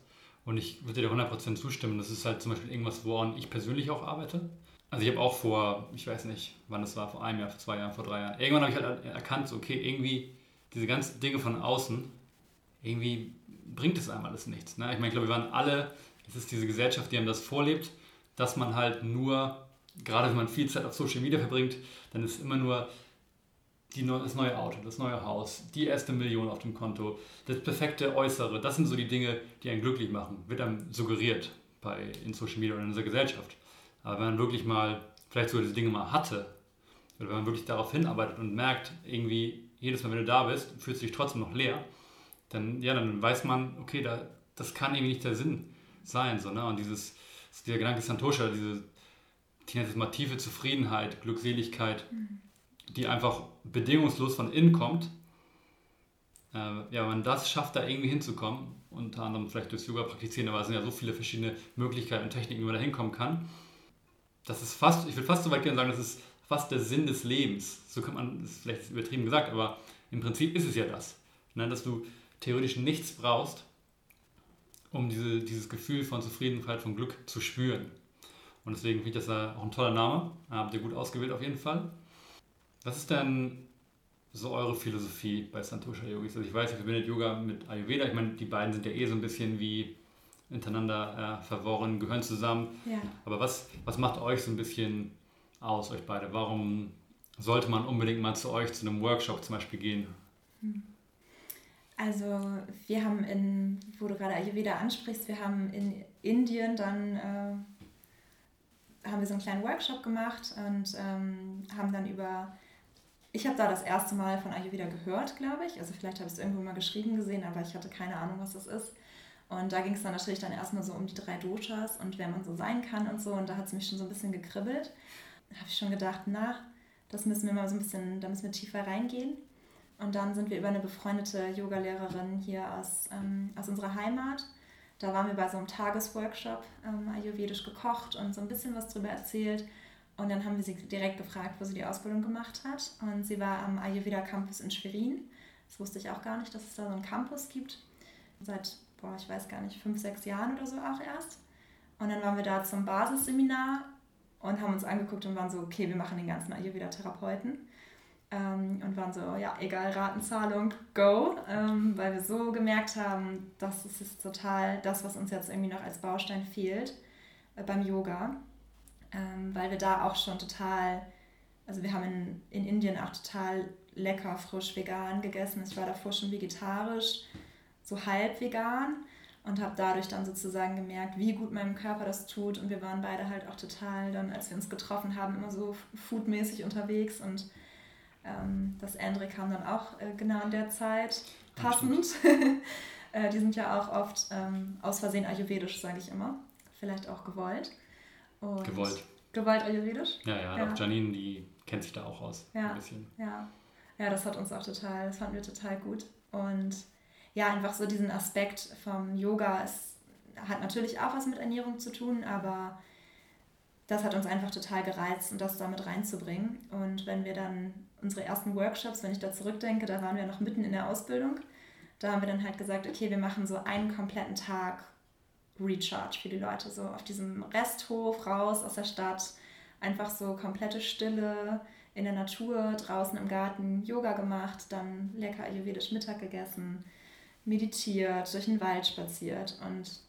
Und ich würde dir 100% zustimmen. Das ist halt zum Beispiel irgendwas, woran ich persönlich auch arbeite. Also ich habe auch vor, ich weiß nicht, wann das war, vor einem Jahr, vor zwei Jahren, vor drei Jahren, irgendwann habe ich halt erkannt, okay, irgendwie diese ganzen Dinge von außen, irgendwie bringt es einem alles nichts. Ne? Ich meine, ich glaube, wir waren alle, es ist diese Gesellschaft, die einem das vorlebt, dass man halt nur gerade wenn man viel Zeit auf Social Media verbringt, dann ist immer nur die, das neue Auto, das neue Haus, die erste Million auf dem Konto, das perfekte Äußere. Das sind so die Dinge, die einen glücklich machen, wird einem suggeriert bei, in Social Media oder in unserer Gesellschaft. Aber wenn man wirklich mal vielleicht so diese Dinge mal hatte, oder wenn man wirklich darauf hinarbeitet und merkt, irgendwie jedes Mal, wenn du da bist, fühlst du dich trotzdem noch leer, dann, ja, dann weiß man, okay, da, das kann irgendwie nicht der Sinn sein. So, ne? Und dieses, dieser Gedanke Santosha, diese ich mal tiefe Zufriedenheit, Glückseligkeit, mhm. Die einfach bedingungslos von innen kommt. Äh, ja, wenn man das schafft, da irgendwie hinzukommen, unter anderem vielleicht durchs Yoga praktizieren, aber es sind ja so viele verschiedene Möglichkeiten und Techniken, wie man da hinkommen kann. Das ist fast, ich würde fast so weit gerne sagen, das ist fast der Sinn des Lebens. So kann man, das ist vielleicht übertrieben gesagt, aber im Prinzip ist es ja das. Ne? Dass du theoretisch nichts brauchst, um diese, dieses Gefühl von Zufriedenheit, von Glück zu spüren. Und deswegen finde ich das auch ein toller Name. Habt ihr gut ausgewählt auf jeden Fall. Was ist denn so eure Philosophie bei Santosha Yogis? Also ich weiß, ihr verbindet Yoga mit Ayurveda. Ich meine, die beiden sind ja eh so ein bisschen wie miteinander äh, verworren, gehören zusammen. Ja. Aber was, was macht euch so ein bisschen aus, euch beide? Warum sollte man unbedingt mal zu euch zu einem Workshop zum Beispiel gehen? Hm. Also wir haben in, wo du gerade Ayurveda ansprichst, wir haben in Indien dann äh, haben wir so einen kleinen Workshop gemacht und ähm, haben dann über, ich habe da das erste Mal von Ayurveda gehört, glaube ich. Also vielleicht habe ich es irgendwo mal geschrieben gesehen, aber ich hatte keine Ahnung, was das ist. Und da ging es dann natürlich dann erstmal so um die drei Doshas und wer man so sein kann und so. Und da hat es mich schon so ein bisschen gekribbelt. Da habe ich schon gedacht, na, das müssen wir mal so ein bisschen, da müssen wir tiefer reingehen. Und dann sind wir über eine befreundete Yogalehrerin hier aus, ähm, aus unserer Heimat da waren wir bei so einem Tagesworkshop ähm, ayurvedisch gekocht und so ein bisschen was drüber erzählt. Und dann haben wir sie direkt gefragt, wo sie die Ausbildung gemacht hat. Und sie war am Ayurveda Campus in Schwerin. Das wusste ich auch gar nicht, dass es da so einen Campus gibt. Seit, boah, ich weiß gar nicht, fünf, sechs Jahren oder so auch erst. Und dann waren wir da zum Basisseminar und haben uns angeguckt und waren so, okay, wir machen den ganzen Ayurveda-Therapeuten ähm, und waren so, ja, egal, Ratenzahlung, go, ähm, weil wir so gemerkt haben, das ist total das, was uns jetzt irgendwie noch als Baustein fehlt äh, beim Yoga, ähm, weil wir da auch schon total, also wir haben in, in Indien auch total lecker frisch vegan gegessen. Ich war davor schon vegetarisch, so halb vegan und habe dadurch dann sozusagen gemerkt, wie gut meinem Körper das tut. Und wir waren beide halt auch total dann, als wir uns getroffen haben, immer so foodmäßig unterwegs und ähm, das Andre kam dann auch äh, genau in der Zeit passend. Äh, die sind ja auch oft ähm, aus Versehen ayurvedisch, sage ich immer. Vielleicht auch gewollt. Und gewollt. Gewollt ayurvedisch? Ja, ja, ja. Auch Janine, die kennt sich da auch aus. Ja, ein bisschen. ja. Ja, das hat uns auch total, das fanden wir total gut. Und ja, einfach so diesen Aspekt vom Yoga, es hat natürlich auch was mit Ernährung zu tun, aber das hat uns einfach total gereizt, und das damit reinzubringen. Und wenn wir dann unsere ersten Workshops, wenn ich da zurückdenke, da waren wir noch mitten in der Ausbildung, da haben wir dann halt gesagt, okay, wir machen so einen kompletten Tag Recharge für die Leute, so auf diesem Resthof raus aus der Stadt, einfach so komplette Stille in der Natur, draußen im Garten Yoga gemacht, dann lecker ayurvedisch Mittag gegessen, meditiert, durch den Wald spaziert und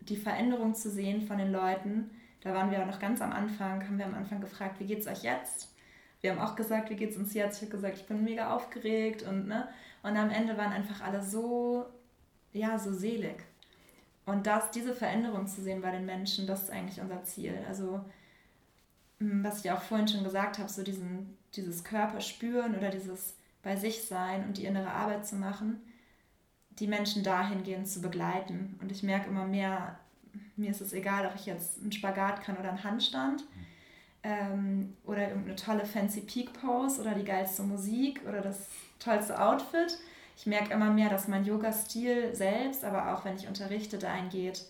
die Veränderung zu sehen von den Leuten, da waren wir auch noch ganz am Anfang, haben wir am Anfang gefragt, wie geht's euch jetzt? Wir haben auch gesagt, wie geht's uns jetzt? Ich habe gesagt, ich bin mega aufgeregt und ne, und am Ende waren einfach alle so, ja, so selig. Und das, diese Veränderung zu sehen bei den Menschen, das ist eigentlich unser Ziel. Also, hm, was ich auch vorhin schon gesagt habe, so diesen, dieses Körper spüren oder dieses bei sich sein und die innere Arbeit zu machen, die Menschen dahingehend zu begleiten. Und ich merke immer mehr, mir ist es egal, ob ich jetzt einen Spagat kann oder einen Handstand ähm, oder irgendeine tolle fancy Peak Pose oder die geilste Musik oder das tollste Outfit. Ich merke immer mehr, dass mein Yoga-Stil selbst, aber auch wenn ich unterrichte, dahin geht,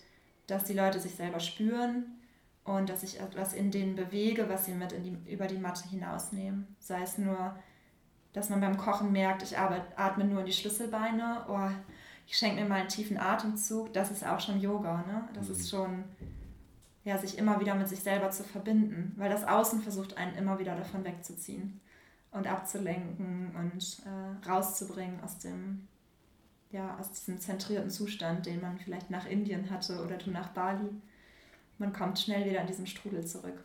dass die Leute sich selber spüren und dass ich etwas in denen bewege, was sie mit die, über die Matte hinausnehmen. Sei es nur, dass man beim Kochen merkt, ich atme nur in die Schlüsselbeine, oh, ich schenke mir mal einen tiefen Atemzug, das ist auch schon Yoga. Ne? Das mhm. ist schon, ja, sich immer wieder mit sich selber zu verbinden, weil das Außen versucht, einen immer wieder davon wegzuziehen und abzulenken und äh, rauszubringen aus dem, ja, aus diesem zentrierten Zustand, den man vielleicht nach Indien hatte oder du nach Bali. Man kommt schnell wieder in diesen Strudel zurück.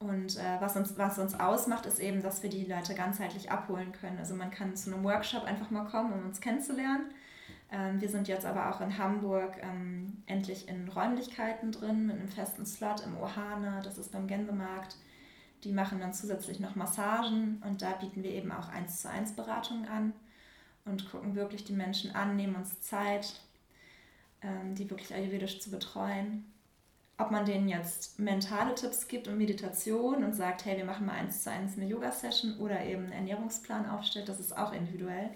Und äh, was, uns, was uns ausmacht, ist eben, dass wir die Leute ganzheitlich abholen können. Also man kann zu einem Workshop einfach mal kommen, um uns kennenzulernen. Ähm, wir sind jetzt aber auch in Hamburg ähm, endlich in Räumlichkeiten drin, mit einem festen Slot im Ohana, das ist beim Gänsemarkt. Die machen dann zusätzlich noch Massagen und da bieten wir eben auch 1 zu 1 Beratungen an und gucken wirklich die Menschen an, nehmen uns Zeit, ähm, die wirklich ayurvedisch zu betreuen. Ob man denen jetzt mentale Tipps gibt und Meditation und sagt, hey, wir machen mal 1 zu 1 eine Yoga-Session oder eben einen Ernährungsplan aufstellt, das ist auch individuell.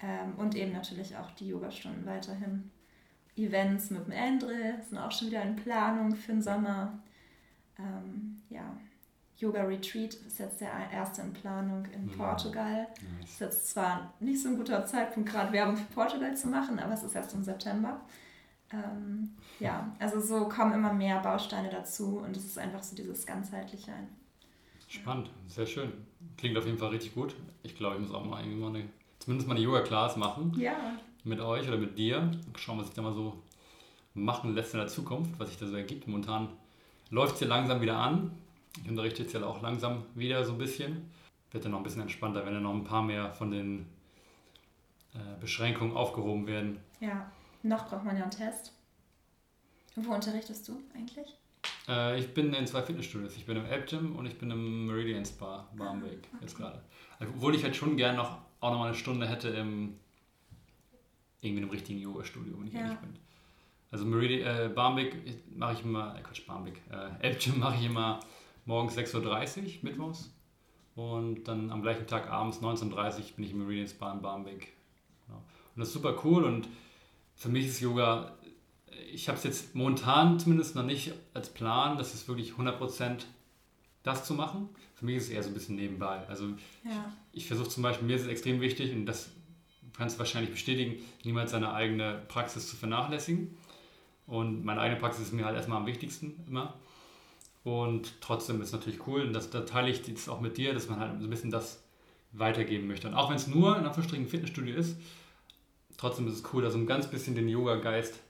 Ähm, und eben natürlich auch die Yogastunden weiterhin. Events mit dem Andre sind auch schon wieder in Planung für den Sommer. Ähm, ja, Yoga Retreat ist jetzt der erste in Planung in ja. Portugal. Nice. Ist jetzt zwar nicht so ein guter Zeitpunkt, gerade Werbung für Portugal zu machen, aber es ist erst im September. Ähm, ja, also so kommen immer mehr Bausteine dazu und es ist einfach so dieses ganzheitliche. Spannend, sehr schön. Klingt auf jeden Fall richtig gut. Ich glaube, ich muss auch mal irgendwie mal eine, zumindest mal eine Yoga-Class machen. Ja. Mit euch oder mit dir. Schauen, was sich da mal so machen lässt in der Zukunft, was sich da so ergibt. Momentan läuft es hier langsam wieder an. Ich unterrichte jetzt ja auch langsam wieder so ein bisschen. Wird dann noch ein bisschen entspannter, wenn dann noch ein paar mehr von den äh, Beschränkungen aufgehoben werden. Ja, noch braucht man ja einen Test. wo unterrichtest du eigentlich? Äh, ich bin in zwei Fitnessstudios. Ich bin im App Gym und ich bin im Meridian Spa Barmbek ah, okay. jetzt gerade. Also, obwohl ich halt schon gerne noch auch noch mal eine Stunde hätte im irgendwie einem richtigen Yoga-Studio, wenn ich ja. ehrlich bin. Also Meridian, äh, Barmbek mache ich immer, äh, Quatsch, Barmbek, äh, App Gym mache ich immer morgens 6.30 Uhr, mittwochs. Und dann am gleichen Tag abends 19.30 Uhr bin ich im Meridian Spa in Barmbek. Genau. Und das ist super cool und für mich ist Yoga, ich habe es jetzt momentan zumindest noch nicht als Plan, das ist wirklich 100% das zu machen. Für mich ist es eher so ein bisschen nebenbei. Also ja. ich, ich versuche zum Beispiel, mir ist es extrem wichtig und das kannst du wahrscheinlich bestätigen, niemals seine eigene Praxis zu vernachlässigen. Und meine eigene Praxis ist mir halt erstmal am wichtigsten immer. Und trotzdem ist es natürlich cool, und das, da teile ich das auch mit dir, dass man halt so ein bisschen das weitergeben möchte. Und auch wenn es nur in Anführungsstrichen Fitnessstudio ist, trotzdem ist es cool, da so ein ganz bisschen den Yoga-Geist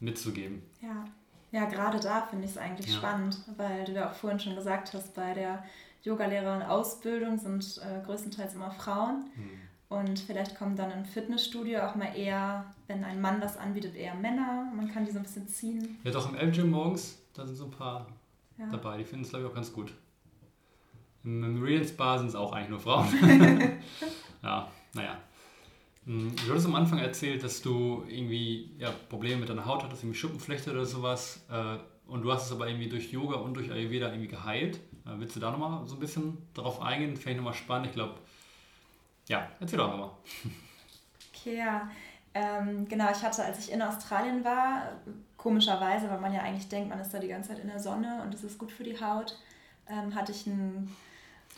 mitzugeben. Ja, ja gerade da finde ich es eigentlich ja. spannend, weil du ja auch vorhin schon gesagt hast, bei der Yogalehrerin-Ausbildung sind äh, größtenteils immer Frauen. Hm. Und vielleicht kommen dann im Fitnessstudio auch mal eher, wenn ein Mann das anbietet, eher Männer. Man kann die so ein bisschen ziehen. Ja, doch im L-Gym morgens, da sind so ein paar ja. dabei. Die finden es, glaube ich, auch ganz gut. Im Meridian Spa sind es auch eigentlich nur Frauen. ja, naja. Hm, du hattest am Anfang erzählt, dass du irgendwie ja, Probleme mit deiner Haut hattest, irgendwie Schuppenflechte oder sowas. Äh, und du hast es aber irgendwie durch Yoga und durch Ayurveda irgendwie geheilt. Äh, willst du da nochmal so ein bisschen drauf eingehen? Finde ich nochmal spannend. Ich glaube, ja, erzähl doch mal. Okay, ja. Ähm, genau, ich hatte, als ich in Australien war, komischerweise, weil man ja eigentlich denkt, man ist da die ganze Zeit in der Sonne und es ist gut für die Haut, ähm, hatte ich ein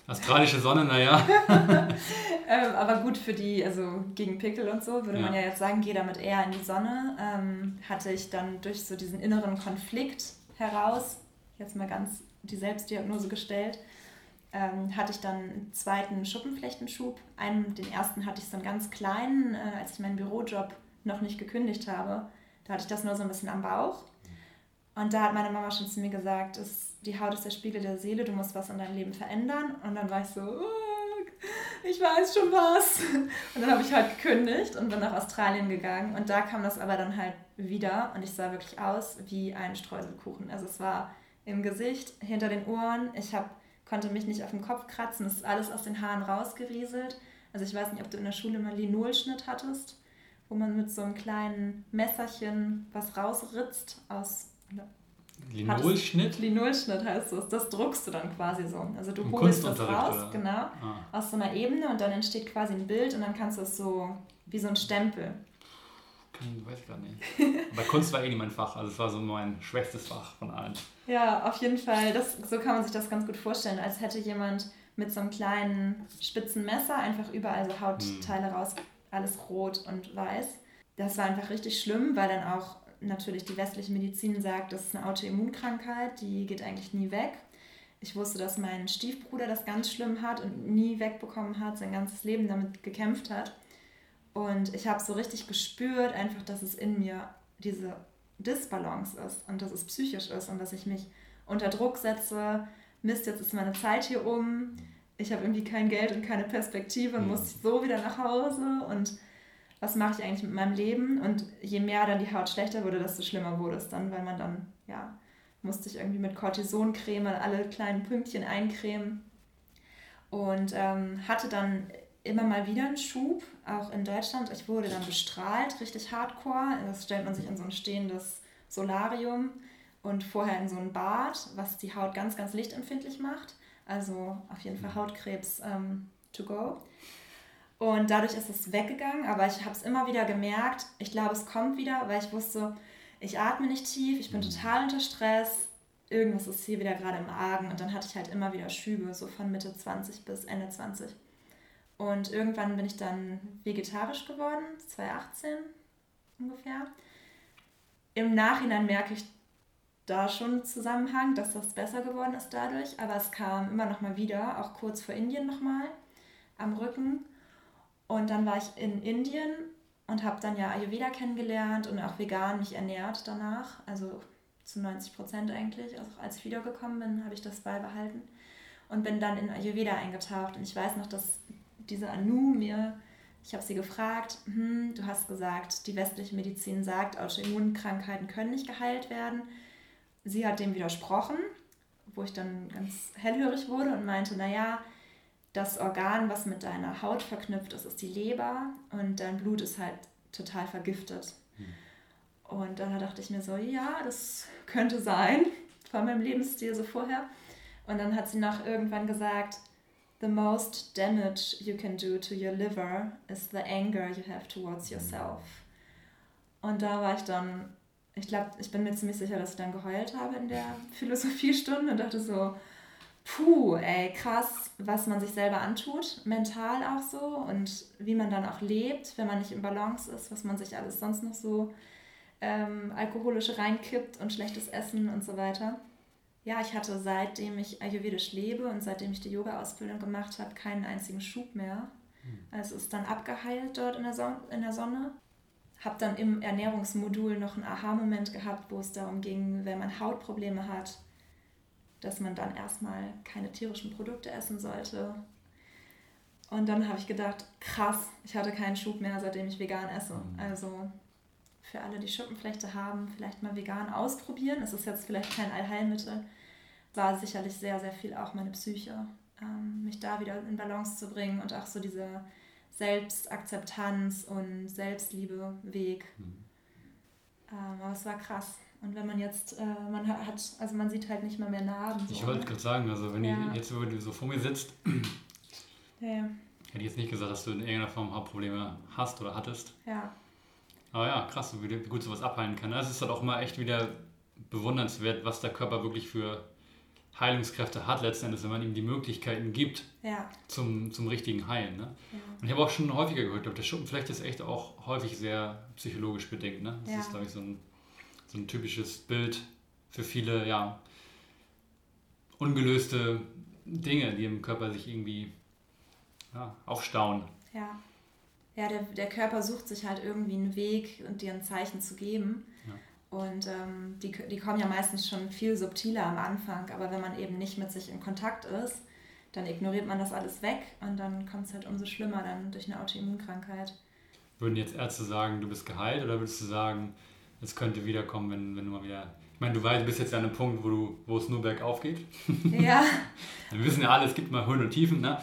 Australische Sonne, naja. ähm, aber gut für die, also gegen Pickel und so, würde ja. man ja jetzt sagen, geh damit eher in die Sonne. Ähm, hatte ich dann durch so diesen inneren Konflikt heraus, jetzt mal ganz die Selbstdiagnose gestellt, ähm, hatte ich dann einen zweiten Schuppenflechtenschub. Einen, den ersten hatte ich so einen ganz kleinen, äh, als ich meinen Bürojob noch nicht gekündigt habe. Da hatte ich das nur so ein bisschen am Bauch. Und da hat meine Mama schon zu mir gesagt, es, die Haut ist der Spiegel der Seele, du musst was in deinem Leben verändern. Und dann war ich so, oh, ich weiß schon was. Und dann habe ich halt gekündigt und bin nach Australien gegangen. Und da kam das aber dann halt wieder und ich sah wirklich aus wie ein Streuselkuchen. Also es war im Gesicht, hinter den Ohren. Ich hab, konnte mich nicht auf den Kopf kratzen. Es ist alles aus den Haaren rausgerieselt. Also ich weiß nicht, ob du in der Schule mal Linolschnitt hattest, wo man mit so einem kleinen Messerchen was rausritzt aus Linolschnitt? Linolschnitt heißt das. Das druckst du dann quasi so. Also du holst das raus, oder? genau, ah. aus so einer Ebene und dann entsteht quasi ein Bild und dann kannst du es so wie so ein Stempel. Hm, weiß ich gar nicht. Aber Kunst war eh nicht mein Fach, also es war so mein schwächstes Fach von allen. Ja, auf jeden Fall. Das, so kann man sich das ganz gut vorstellen, als hätte jemand mit so einem kleinen spitzen Messer einfach überall so Hautteile hm. raus, alles rot und weiß. Das war einfach richtig schlimm, weil dann auch natürlich die westliche Medizin sagt, das ist eine Autoimmunkrankheit, die geht eigentlich nie weg. Ich wusste, dass mein Stiefbruder das ganz schlimm hat und nie wegbekommen hat, sein ganzes Leben damit gekämpft hat. Und ich habe so richtig gespürt, einfach, dass es in mir diese Disbalance ist und dass es psychisch ist und dass ich mich unter Druck setze. Mist, jetzt ist meine Zeit hier um. Ich habe irgendwie kein Geld und keine Perspektive und mhm. muss so wieder nach Hause und was mache ich eigentlich mit meinem Leben? Und je mehr dann die Haut schlechter wurde, desto schlimmer wurde es dann, weil man dann, ja, musste ich irgendwie mit Cortisoncreme alle kleinen Pünktchen eincremen. Und ähm, hatte dann immer mal wieder einen Schub, auch in Deutschland. Ich wurde dann bestrahlt, richtig hardcore. Das stellt man sich in so ein stehendes Solarium und vorher in so ein Bad, was die Haut ganz, ganz lichtempfindlich macht. Also auf jeden Fall Hautkrebs ähm, to go. Und dadurch ist es weggegangen, aber ich habe es immer wieder gemerkt. Ich glaube, es kommt wieder, weil ich wusste, ich atme nicht tief, ich bin mhm. total unter Stress, irgendwas ist hier wieder gerade im Argen. Und dann hatte ich halt immer wieder Schübe, so von Mitte 20 bis Ende 20. Und irgendwann bin ich dann vegetarisch geworden, 2018 ungefähr. Im Nachhinein merke ich da schon einen Zusammenhang, dass das besser geworden ist dadurch, aber es kam immer noch mal wieder, auch kurz vor Indien noch mal am Rücken. Und dann war ich in Indien und habe dann ja Ayurveda kennengelernt und auch vegan mich ernährt danach. Also zu 90 Prozent eigentlich. Also als ich wiedergekommen bin, habe ich das beibehalten und bin dann in Ayurveda eingetaucht. Und ich weiß noch, dass diese Anu mir, ich habe sie gefragt, hm, du hast gesagt, die westliche Medizin sagt, Autoimmunkrankheiten können nicht geheilt werden. Sie hat dem widersprochen, wo ich dann ganz hellhörig wurde und meinte, naja, das Organ, was mit deiner Haut verknüpft ist, ist die Leber und dein Blut ist halt total vergiftet. Hm. Und dann dachte ich mir so, ja, das könnte sein, von meinem Lebensstil so vorher. Und dann hat sie noch irgendwann gesagt, the most damage you can do to your liver is the anger you have towards yourself. Und da war ich dann, ich glaube, ich bin mir ziemlich sicher, dass ich dann geheult habe in der Philosophiestunde und dachte so, puh, ey, krass, was man sich selber antut, mental auch so und wie man dann auch lebt, wenn man nicht im Balance ist, was man sich alles sonst noch so ähm, alkoholische reinkippt und schlechtes Essen und so weiter. Ja, ich hatte seitdem ich ayurvedisch lebe und seitdem ich die Yoga-Ausbildung gemacht habe, keinen einzigen Schub mehr. Hm. Also ist dann abgeheilt dort in der, Son in der Sonne. Habe dann im Ernährungsmodul noch einen Aha-Moment gehabt, wo es darum ging, wenn man Hautprobleme hat, dass man dann erstmal keine tierischen Produkte essen sollte. Und dann habe ich gedacht, krass, ich hatte keinen Schub mehr, seitdem ich vegan esse. Mhm. Also für alle, die Schuppenflechte haben, vielleicht mal vegan ausprobieren. Es ist jetzt vielleicht kein Allheilmittel. War sicherlich sehr, sehr viel auch meine Psyche, ähm, mich da wieder in Balance zu bringen und auch so diese Selbstakzeptanz und Selbstliebe-Weg. Mhm. Ähm, aber es war krass. Und wenn man jetzt, äh, man hat, also man sieht halt nicht mal mehr Narben. So, ich wollte ne? gerade sagen, also wenn ja. du jetzt wo du so vor mir sitzt, ja, ja. hätte ich jetzt nicht gesagt, dass du in irgendeiner Form Hauptprobleme hast oder hattest. Ja. Aber ja, krass, wie gut sowas abheilen kann. Es ist halt auch immer echt wieder bewundernswert, was der Körper wirklich für Heilungskräfte hat, letztendlich, wenn man ihm die Möglichkeiten gibt ja. zum, zum richtigen Heilen. Ne? Ja. Und ich habe auch schon häufiger gehört, glaube der Schuppenflecht ist echt auch häufig sehr psychologisch bedingt. Ne? Das ja. ist, glaube ich, so ein, so ein typisches Bild für viele ja, ungelöste Dinge, die im Körper sich irgendwie ja, aufstauen. Ja, ja der, der Körper sucht sich halt irgendwie einen Weg und dir ein Zeichen zu geben. Und ähm, die, die kommen ja meistens schon viel subtiler am Anfang, aber wenn man eben nicht mit sich in Kontakt ist, dann ignoriert man das alles weg und dann kommt es halt umso schlimmer dann durch eine Autoimmunkrankheit. Würden jetzt Ärzte sagen, du bist geheilt oder würdest du sagen, es könnte wiederkommen, wenn, wenn du mal wieder. Ich meine, du weißt, du bist jetzt ja an einem Punkt, wo, du, wo es nur bergauf geht. Ja. Wir wissen ja alle, es gibt mal Höhen und Tiefen, ne?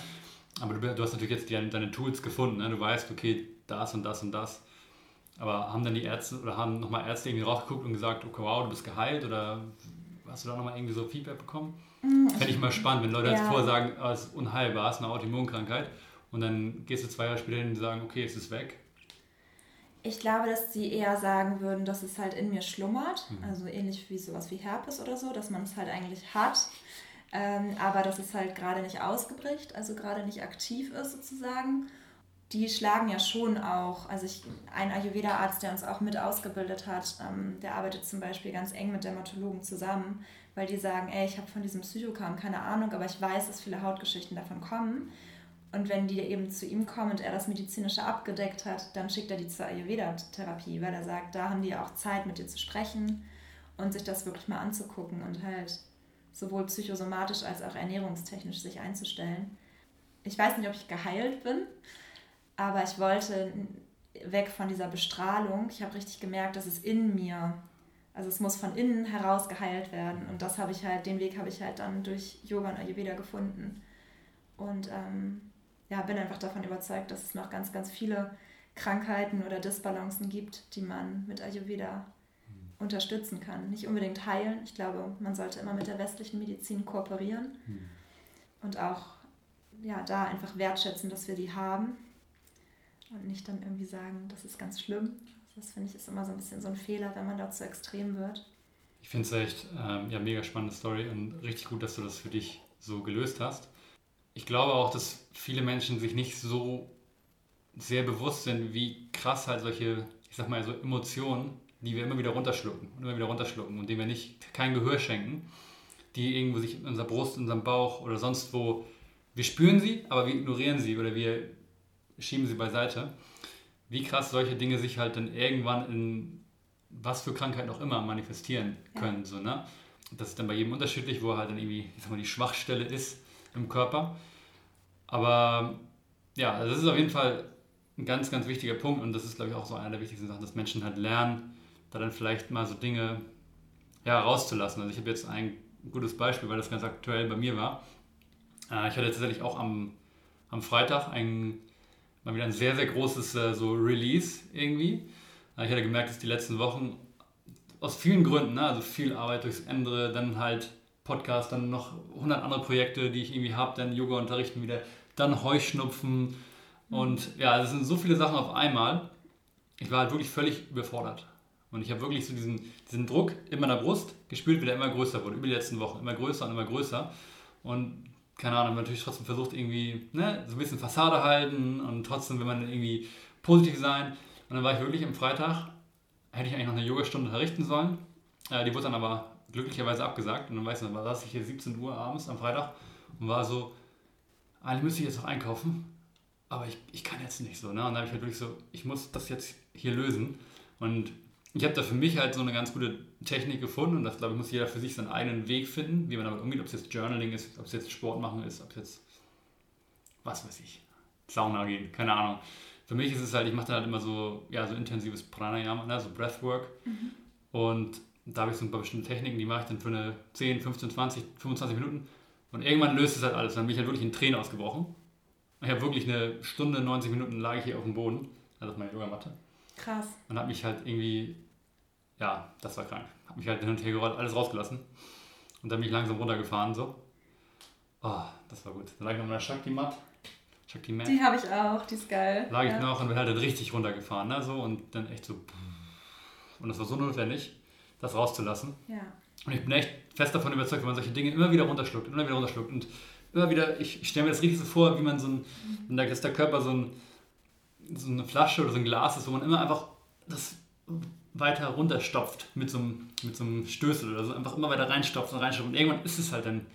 aber du, du hast natürlich jetzt die, deine Tools gefunden. Ne? Du weißt, okay, das und das und das aber haben dann die Ärzte oder haben nochmal Ärzte irgendwie rausgeguckt und gesagt, okay, wow, du bist geheilt oder hast du da nochmal irgendwie so Feedback bekommen? Mhm. Fände ich mal spannend, wenn Leute ja. jetzt vorher sagen, oh, es ist unheilbar, es ist eine Autoimmunkrankheit und dann gehst du zwei Jahre später hin und sagen, okay, es ist weg. Ich glaube, dass sie eher sagen würden, dass es halt in mir schlummert, mhm. also ähnlich wie sowas wie Herpes oder so, dass man es halt eigentlich hat, ähm, aber dass es halt gerade nicht ausgebricht, also gerade nicht aktiv ist sozusagen die schlagen ja schon auch, also ich, ein Ayurveda-Arzt, der uns auch mit ausgebildet hat, ähm, der arbeitet zum Beispiel ganz eng mit Dermatologen zusammen, weil die sagen, ey, ich habe von diesem Psychokram keine Ahnung, aber ich weiß, dass viele Hautgeschichten davon kommen. Und wenn die eben zu ihm kommen und er das Medizinische abgedeckt hat, dann schickt er die zur Ayurveda-Therapie, weil er sagt, da haben die auch Zeit, mit dir zu sprechen und sich das wirklich mal anzugucken und halt sowohl psychosomatisch als auch ernährungstechnisch sich einzustellen. Ich weiß nicht, ob ich geheilt bin, aber ich wollte weg von dieser Bestrahlung. Ich habe richtig gemerkt, dass es in mir, also es muss von innen heraus geheilt werden. Und das habe ich halt, den Weg habe ich halt dann durch Yoga und Ayurveda gefunden. Und ähm, ja, bin einfach davon überzeugt, dass es noch ganz, ganz viele Krankheiten oder Disbalancen gibt, die man mit Ayurveda mhm. unterstützen kann. Nicht unbedingt heilen. Ich glaube, man sollte immer mit der westlichen Medizin kooperieren mhm. und auch ja, da einfach wertschätzen, dass wir die haben und nicht dann irgendwie sagen, das ist ganz schlimm. Das finde ich ist immer so ein bisschen so ein Fehler, wenn man da zu extrem wird. Ich finde es echt ähm, ja, mega spannende Story und richtig gut, dass du das für dich so gelöst hast. Ich glaube auch, dass viele Menschen sich nicht so sehr bewusst sind, wie krass halt solche, ich sag mal, so Emotionen, die wir immer wieder runterschlucken und immer wieder runterschlucken und denen wir nicht kein Gehör schenken, die irgendwo sich in unserer Brust, in unserem Bauch oder sonst wo, wir spüren sie, aber wir ignorieren sie oder wir schieben sie beiseite. Wie krass solche Dinge sich halt dann irgendwann in was für Krankheiten auch immer manifestieren können. Ja. So, ne? Das ist dann bei jedem unterschiedlich, wo halt dann irgendwie ich sag mal, die Schwachstelle ist im Körper. Aber ja, also das ist auf jeden Fall ein ganz, ganz wichtiger Punkt und das ist, glaube ich, auch so einer der wichtigsten Sachen, dass Menschen halt lernen, da dann vielleicht mal so Dinge ja, rauszulassen. Also ich habe jetzt ein gutes Beispiel, weil das ganz aktuell bei mir war. Äh, ich hatte tatsächlich auch am, am Freitag ein mal wieder ein sehr, sehr großes äh, so Release irgendwie. Ich hatte gemerkt, dass die letzten Wochen aus vielen Gründen, ne, also viel Arbeit durchs Ende, dann halt Podcast, dann noch 100 andere Projekte, die ich irgendwie habe, dann Yoga unterrichten wieder, dann Heuschnupfen und ja, es sind so viele Sachen auf einmal. Ich war halt wirklich völlig überfordert. Und ich habe wirklich so diesen, diesen Druck in meiner Brust gespürt, wie der immer größer wurde, über die letzten Wochen, immer größer und immer größer. Und keine Ahnung, natürlich trotzdem versucht irgendwie ne, so ein bisschen Fassade halten und trotzdem will man irgendwie positiv sein. Und dann war ich wirklich am Freitag, hätte ich eigentlich noch eine Yogastunde unterrichten sollen. Äh, die wurde dann aber glücklicherweise abgesagt. Und dann weiß ich noch, saß ich hier 17 Uhr abends am Freitag und war so, eigentlich müsste ich jetzt noch einkaufen, aber ich, ich kann jetzt nicht so. Ne? Und dann habe ich halt wirklich so, ich muss das jetzt hier lösen. Und ich habe da für mich halt so eine ganz gute Technik gefunden und das glaube ich muss jeder für sich seinen eigenen Weg finden, wie man damit umgeht, ob es jetzt Journaling ist, ob es jetzt Sport machen ist, ob es jetzt was weiß ich, Sauna gehen, keine Ahnung. Für mich ist es halt, ich mache dann halt immer so, ja, so intensives Pranayama, ne, so Breathwork mhm. und da habe ich so ein paar bestimmte Techniken, die mache ich dann für eine 10, 15, 20, 25 Minuten und irgendwann löst es halt alles. Dann bin ich halt wirklich in Tränen ausgebrochen. Ich habe wirklich eine Stunde, 90 Minuten lag ich hier auf dem Boden, also auf meiner Yogamatte. Krass. Und habe mich halt irgendwie, ja, das war krank. Habe mich halt hin und her gerollt, alles rausgelassen. Und dann bin ich langsam runtergefahren so. Oh, das war gut. Dann lag ich noch in meiner Shakti-Mat. Shakti-Mat. Die habe ich auch, die ist geil. Lag ja. ich noch und bin halt dann richtig runtergefahren, ne, so. Und dann echt so, und das war so notwendig, das rauszulassen. Ja. Und ich bin echt fest davon überzeugt, wenn man solche Dinge immer wieder runterschluckt, immer wieder runterschluckt und immer wieder, ich, ich stelle mir das richtig so vor, wie man so ein, mhm. dass der Körper so, ein, so eine Flasche oder so ein Glas ist, wo man immer einfach das weiter runterstopft mit so einem, mit so einem Stößel oder so, einfach immer weiter reinstopft und reinstopft. Und irgendwann ist es halt dann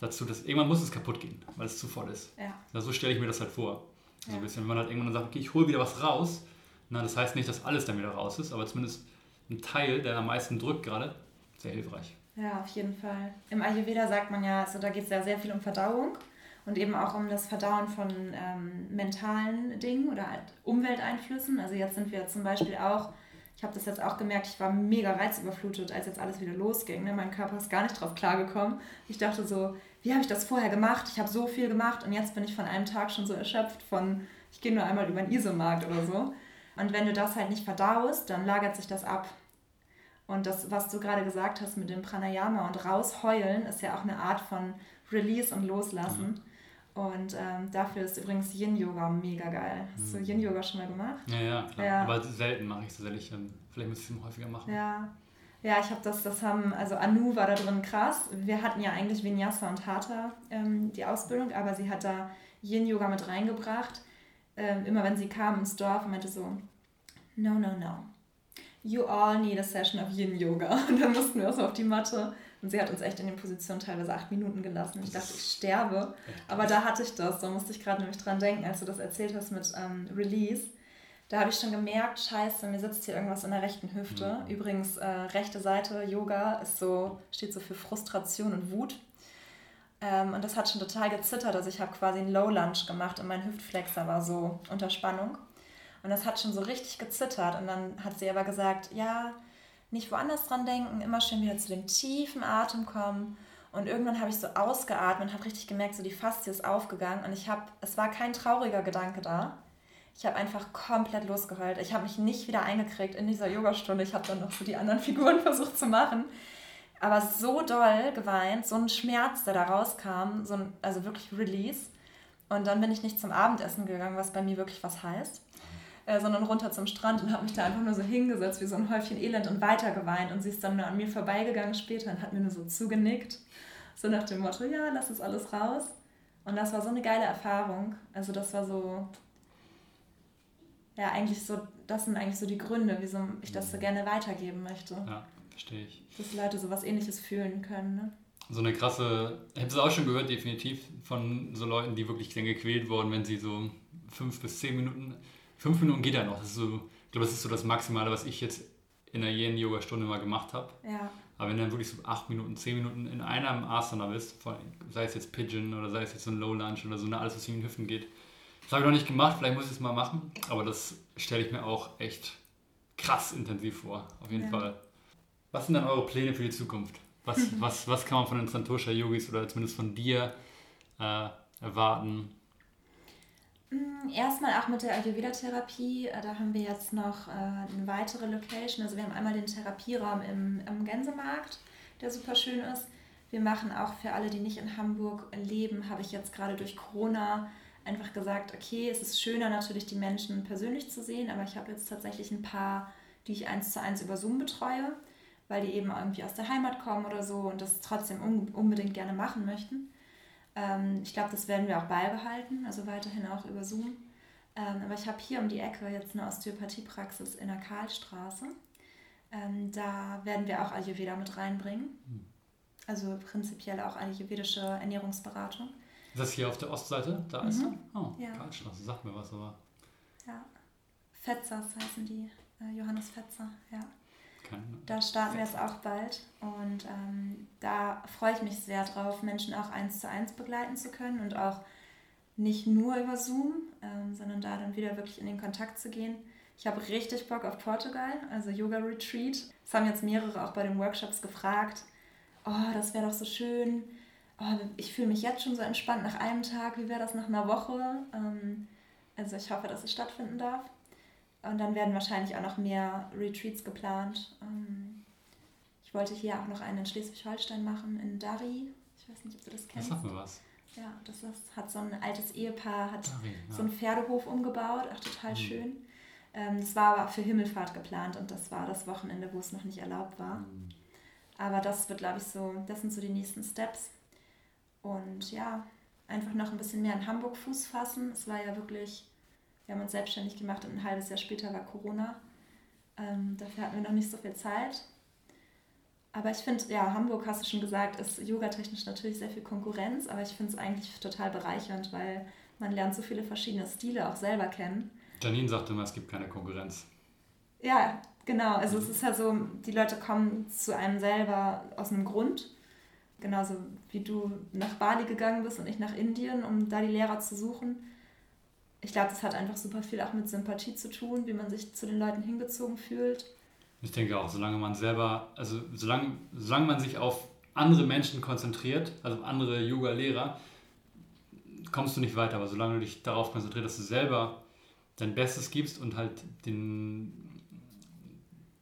dazu, dass irgendwann muss es kaputt gehen, weil es zu voll ist. Ja. Also so stelle ich mir das halt vor. So ja. ein bisschen, wenn man halt irgendwann sagt, okay, ich hole wieder was raus. Na, das heißt nicht, dass alles dann wieder raus ist, aber zumindest ein Teil, der am meisten drückt gerade, sehr hilfreich. Ja, auf jeden Fall. Im Ayurveda sagt man ja, also da geht es ja sehr viel um Verdauung und eben auch um das Verdauen von ähm, mentalen Dingen oder halt Umwelteinflüssen. Also jetzt sind wir zum Beispiel auch, ich habe das jetzt auch gemerkt, ich war mega reizüberflutet, als jetzt alles wieder losging. Ne? Mein Körper ist gar nicht drauf klargekommen. Ich dachte so, wie habe ich das vorher gemacht? Ich habe so viel gemacht und jetzt bin ich von einem Tag schon so erschöpft von, ich gehe nur einmal über den Isomarkt oder so. Und wenn du das halt nicht verdaust, dann lagert sich das ab. Und das, was du gerade gesagt hast mit dem Pranayama und rausheulen, ist ja auch eine Art von Release und Loslassen. Mhm. Und ähm, dafür ist übrigens Yin-Yoga mega geil. Hast du mhm. Yin-Yoga schon mal gemacht? Ja, ja, klar. Ja. Aber selten mache ich es tatsächlich. Vielleicht müsste ich es häufiger machen. Ja. Ja, ich habe das, das haben, also Anu war da drin krass. Wir hatten ja eigentlich Vinyasa und Hatha ähm, die Ausbildung, aber sie hat da Yin-Yoga mit reingebracht. Ähm, immer wenn sie kam ins Dorf und meinte so, no, no, no you all need a session of Yin Yoga. Und dann mussten wir so auf die Matte. Und sie hat uns echt in den Positionen teilweise acht Minuten gelassen. Ich dachte, ich sterbe. Aber da hatte ich das. Da musste ich gerade nämlich dran denken, als du das erzählt hast mit ähm, Release. Da habe ich schon gemerkt, scheiße, mir sitzt hier irgendwas in der rechten Hüfte. Mhm. Übrigens, äh, rechte Seite Yoga ist so, steht so für Frustration und Wut. Ähm, und das hat schon total gezittert. Also ich habe quasi einen Low Lunge gemacht und mein Hüftflexer war so unter Spannung. Und das hat schon so richtig gezittert. Und dann hat sie aber gesagt, ja, nicht woanders dran denken, immer schön wieder zu dem tiefen Atem kommen. Und irgendwann habe ich so ausgeatmet und habe richtig gemerkt, so die Faszie ist aufgegangen. Und ich habe, es war kein trauriger Gedanke da. Ich habe einfach komplett losgeheult. Ich habe mich nicht wieder eingekriegt in dieser Yogastunde. Ich habe dann noch so die anderen Figuren versucht zu machen. Aber so doll geweint, so ein Schmerz, der da rauskam, so ein, also wirklich Release. Und dann bin ich nicht zum Abendessen gegangen, was bei mir wirklich was heißt äh, sondern runter zum Strand und habe mich da einfach nur so hingesetzt wie so ein Häufchen Elend und weiter geweint. Und sie ist dann nur an mir vorbeigegangen später und hat mir nur so zugenickt. So nach dem Motto, ja, lass es alles raus. Und das war so eine geile Erfahrung. Also das war so, ja, eigentlich so, das sind eigentlich so die Gründe, wieso ich das so gerne weitergeben möchte. Ja, verstehe ich. Dass Leute so was ähnliches fühlen können, ne? So eine krasse, ich habe es auch schon gehört, definitiv, von so Leuten, die wirklich dann gequält wurden, wenn sie so fünf bis zehn Minuten Fünf Minuten geht ja noch. Das ist so, ich glaube, das ist so das Maximale, was ich jetzt in einer Yin-Yoga-Stunde mal gemacht habe. Ja. Aber wenn du dann wirklich so acht Minuten, zehn Minuten in einem Asana bist, sei es jetzt Pigeon oder sei es jetzt so ein Low Lunge oder so, ne, alles, was in den Hüften geht. Das habe ich noch nicht gemacht, vielleicht muss ich es mal machen, aber das stelle ich mir auch echt krass intensiv vor, auf jeden ja. Fall. Was sind dann eure Pläne für die Zukunft? Was, was, was kann man von den Santosha-Yogis oder zumindest von dir äh, erwarten? Mm, erstmal auch mit der Ayurveda-Therapie. Äh, da haben wir jetzt noch äh, eine weitere Location. Also wir haben einmal den Therapieraum im, im Gänsemarkt, der super schön ist. Wir machen auch für alle, die nicht in Hamburg leben, habe ich jetzt gerade durch Corona einfach gesagt, okay, es ist schöner natürlich die Menschen persönlich zu sehen, aber ich habe jetzt tatsächlich ein paar, die ich eins zu eins über Zoom betreue, weil die eben irgendwie aus der Heimat kommen oder so und das trotzdem unbedingt gerne machen möchten. Ähm, ich glaube, das werden wir auch beibehalten, also weiterhin auch über Zoom. Ähm, aber ich habe hier um die Ecke jetzt eine Osteopathiepraxis in der Karlstraße. Ähm, da werden wir auch Ayurveda mit reinbringen. Hm. Also prinzipiell auch ayurvedische Ernährungsberatung. Ist das hier auf der Ostseite? Da ist mhm. er? Oh, ja. Karlstraße, sagt mir was, aber. Ja. Fetzers heißen die. Äh, Johannes Fetzer, ja. Da starten wir jetzt auch bald und ähm, da freue ich mich sehr drauf, Menschen auch eins zu eins begleiten zu können und auch nicht nur über Zoom, ähm, sondern da dann wieder wirklich in den Kontakt zu gehen. Ich habe richtig Bock auf Portugal, also Yoga Retreat. Es haben jetzt mehrere auch bei den Workshops gefragt, oh, das wäre doch so schön, oh, ich fühle mich jetzt schon so entspannt nach einem Tag. Wie wäre das nach einer Woche? Ähm, also ich hoffe, dass es stattfinden darf. Und dann werden wahrscheinlich auch noch mehr Retreats geplant. Ähm, ich wollte hier auch noch einen in Schleswig-Holstein machen, in Dari. Ich weiß nicht, ob du das kennst. Das sagt mir was. Ja, das ist, hat so ein altes Ehepaar, hat Dari, ja. so einen Pferdehof umgebaut, auch total mhm. schön. Ähm, das war aber für Himmelfahrt geplant und das war das Wochenende, wo es noch nicht erlaubt war. Mhm. Aber das wird, glaube ich, so, das sind so die nächsten Steps. Und ja, einfach noch ein bisschen mehr in Hamburg Fuß fassen. Es war ja wirklich, wir haben uns selbstständig gemacht und ein halbes Jahr später war Corona. Ähm, dafür hatten wir noch nicht so viel Zeit. Aber ich finde, ja, Hamburg, hast du schon gesagt, ist yogatechnisch natürlich sehr viel Konkurrenz, aber ich finde es eigentlich total bereichernd, weil man lernt so viele verschiedene Stile auch selber kennen. Janine sagte immer, es gibt keine Konkurrenz. Ja, genau. Also es ist ja so, die Leute kommen zu einem selber aus einem Grund. Genauso wie du nach Bali gegangen bist und ich nach Indien, um da die Lehrer zu suchen. Ich glaube, das hat einfach super viel auch mit Sympathie zu tun, wie man sich zu den Leuten hingezogen fühlt. Ich denke auch, solange man selber, also solange, solange man sich auf andere Menschen konzentriert, also andere Yoga-Lehrer, kommst du nicht weiter. Aber solange du dich darauf konzentrierst, dass du selber dein Bestes gibst und halt den,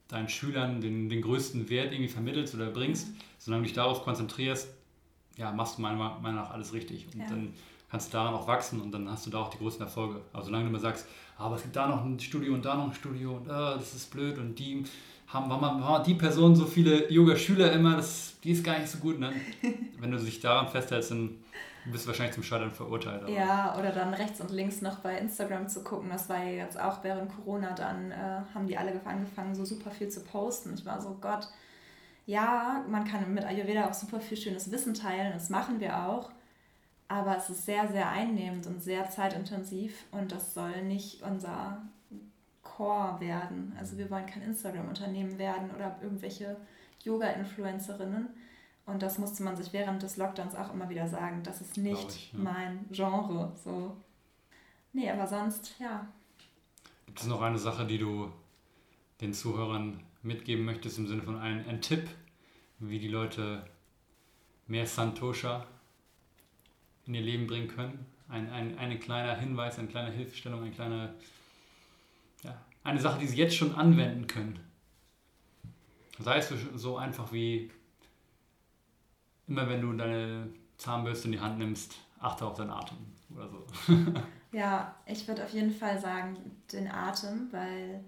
deinen Schülern den, den größten Wert irgendwie vermittelst oder bringst, solange du dich darauf konzentrierst, ja, machst du meiner Meinung nach alles richtig. Und ja. dann kannst du daran auch wachsen und dann hast du da auch die größten Erfolge. Aber solange du immer sagst, aber es gibt da noch ein Studio und da noch ein Studio und ah, das ist blöd und die haben, haben die Person so viele Yoga-Schüler immer, das, die ist gar nicht so gut. Ne? Wenn du dich daran festhältst, dann bist du wahrscheinlich zum Scheitern verurteilt. Aber. Ja, oder dann rechts und links noch bei Instagram zu gucken. Das war ja jetzt auch während Corona, dann äh, haben die alle angefangen, so super viel zu posten. Ich war so, Gott, ja, man kann mit Ayurveda auch super viel schönes Wissen teilen, das machen wir auch. Aber es ist sehr, sehr einnehmend und sehr zeitintensiv und das soll nicht unser Core werden. Also wir wollen kein Instagram-Unternehmen werden oder irgendwelche Yoga-Influencerinnen. Und das musste man sich während des Lockdowns auch immer wieder sagen. Das ist nicht ich, ja. mein Genre. So. Nee, aber sonst, ja. Gibt es noch eine Sache, die du den Zuhörern mitgeben möchtest im Sinne von einem ein Tipp, wie die Leute mehr Santosha in ihr Leben bringen können? Ein, ein, ein kleiner Hinweis, eine kleine Hilfestellung, eine kleine, ja, eine Sache, die sie jetzt schon anwenden können. Sei es so einfach wie immer wenn du deine Zahnbürste in die Hand nimmst, achte auf deinen Atem oder so. ja, ich würde auf jeden Fall sagen, den Atem, weil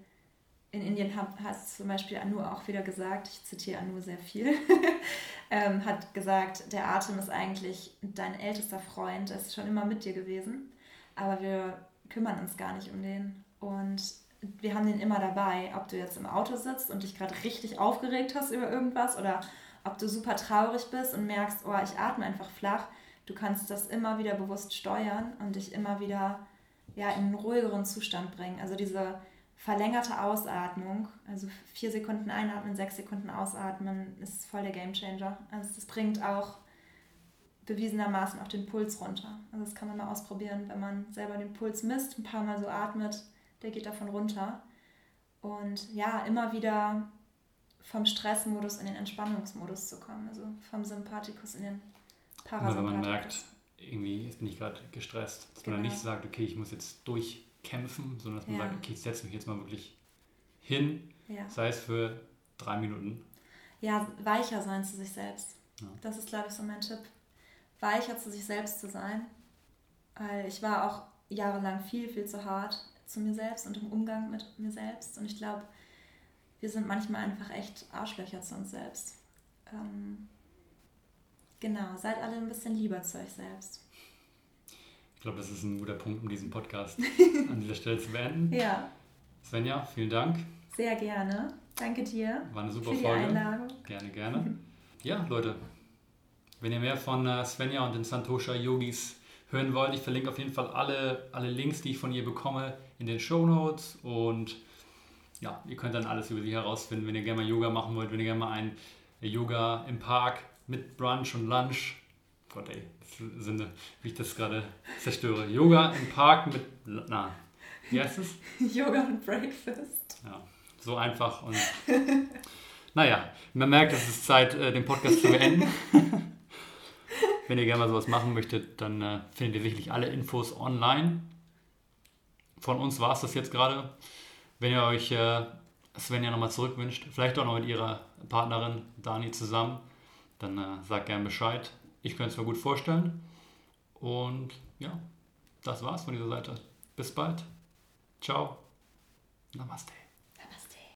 in Indien hat, hat zum Beispiel Anu auch wieder gesagt, ich zitiere Anu sehr viel, ähm, hat gesagt, der Atem ist eigentlich dein ältester Freund, er ist schon immer mit dir gewesen, aber wir kümmern uns gar nicht um den. Und wir haben den immer dabei, ob du jetzt im Auto sitzt und dich gerade richtig aufgeregt hast über irgendwas oder ob du super traurig bist und merkst, oh, ich atme einfach flach, du kannst das immer wieder bewusst steuern und dich immer wieder ja, in einen ruhigeren Zustand bringen. Also diese verlängerte Ausatmung, also vier Sekunden einatmen, sechs Sekunden ausatmen, ist voll der Gamechanger. Also das bringt auch bewiesenermaßen auch den Puls runter. Also das kann man mal ausprobieren, wenn man selber den Puls misst, ein paar Mal so atmet, der geht davon runter. Und ja, immer wieder vom Stressmodus in den Entspannungsmodus zu kommen, also vom Sympathikus in den Parasympathikus. Wenn man merkt, irgendwie bin ich gerade gestresst, dass genau. man dann nicht sagt, okay, ich muss jetzt durchkämpfen, sondern dass man ja. sagt, okay, ich setze mich jetzt mal wirklich hin, ja. sei es für drei Minuten. Ja, weicher sein zu sich selbst. Ja. Das ist, glaube ich, so mein Tipp. Weicher zu sich selbst zu sein. Weil ich war auch jahrelang viel, viel zu hart zu mir selbst und im Umgang mit mir selbst. Und ich glaube, wir sind manchmal einfach echt Arschlöcher zu uns selbst. Ähm, genau, seid alle ein bisschen lieber zu euch selbst. Ich glaube, das ist ein guter Punkt, um diesen Podcast an dieser Stelle zu beenden. Ja. Svenja, vielen Dank. Sehr gerne. Danke dir. War eine super für die Folge. Einladung. Gerne, gerne. Ja, Leute, wenn ihr mehr von äh, Svenja und den Santosha Yogis hören wollt, ich verlinke auf jeden Fall alle, alle Links, die ich von ihr bekomme, in den Show Notes und ja, ihr könnt dann alles über sie herausfinden, wenn ihr gerne mal Yoga machen wollt, wenn ihr gerne mal ein Yoga im Park mit Brunch und Lunch. Gott ey, Sünde, wie ich das gerade zerstöre. Yoga im Park mit, na, wie heißt es? Yoga und Breakfast. Ja, so einfach und, naja, man merkt, es ist Zeit, äh, den Podcast zu beenden. Wenn ihr gerne mal sowas machen möchtet, dann äh, findet ihr sicherlich alle Infos online. Von uns war es das jetzt gerade. Wenn ihr euch äh, Svenja nochmal zurückwünscht, vielleicht auch noch mit ihrer Partnerin Dani zusammen, dann äh, sagt gerne Bescheid. Ich kann es mir gut vorstellen. Und ja, das war's von dieser Seite. Bis bald. Ciao. Namaste.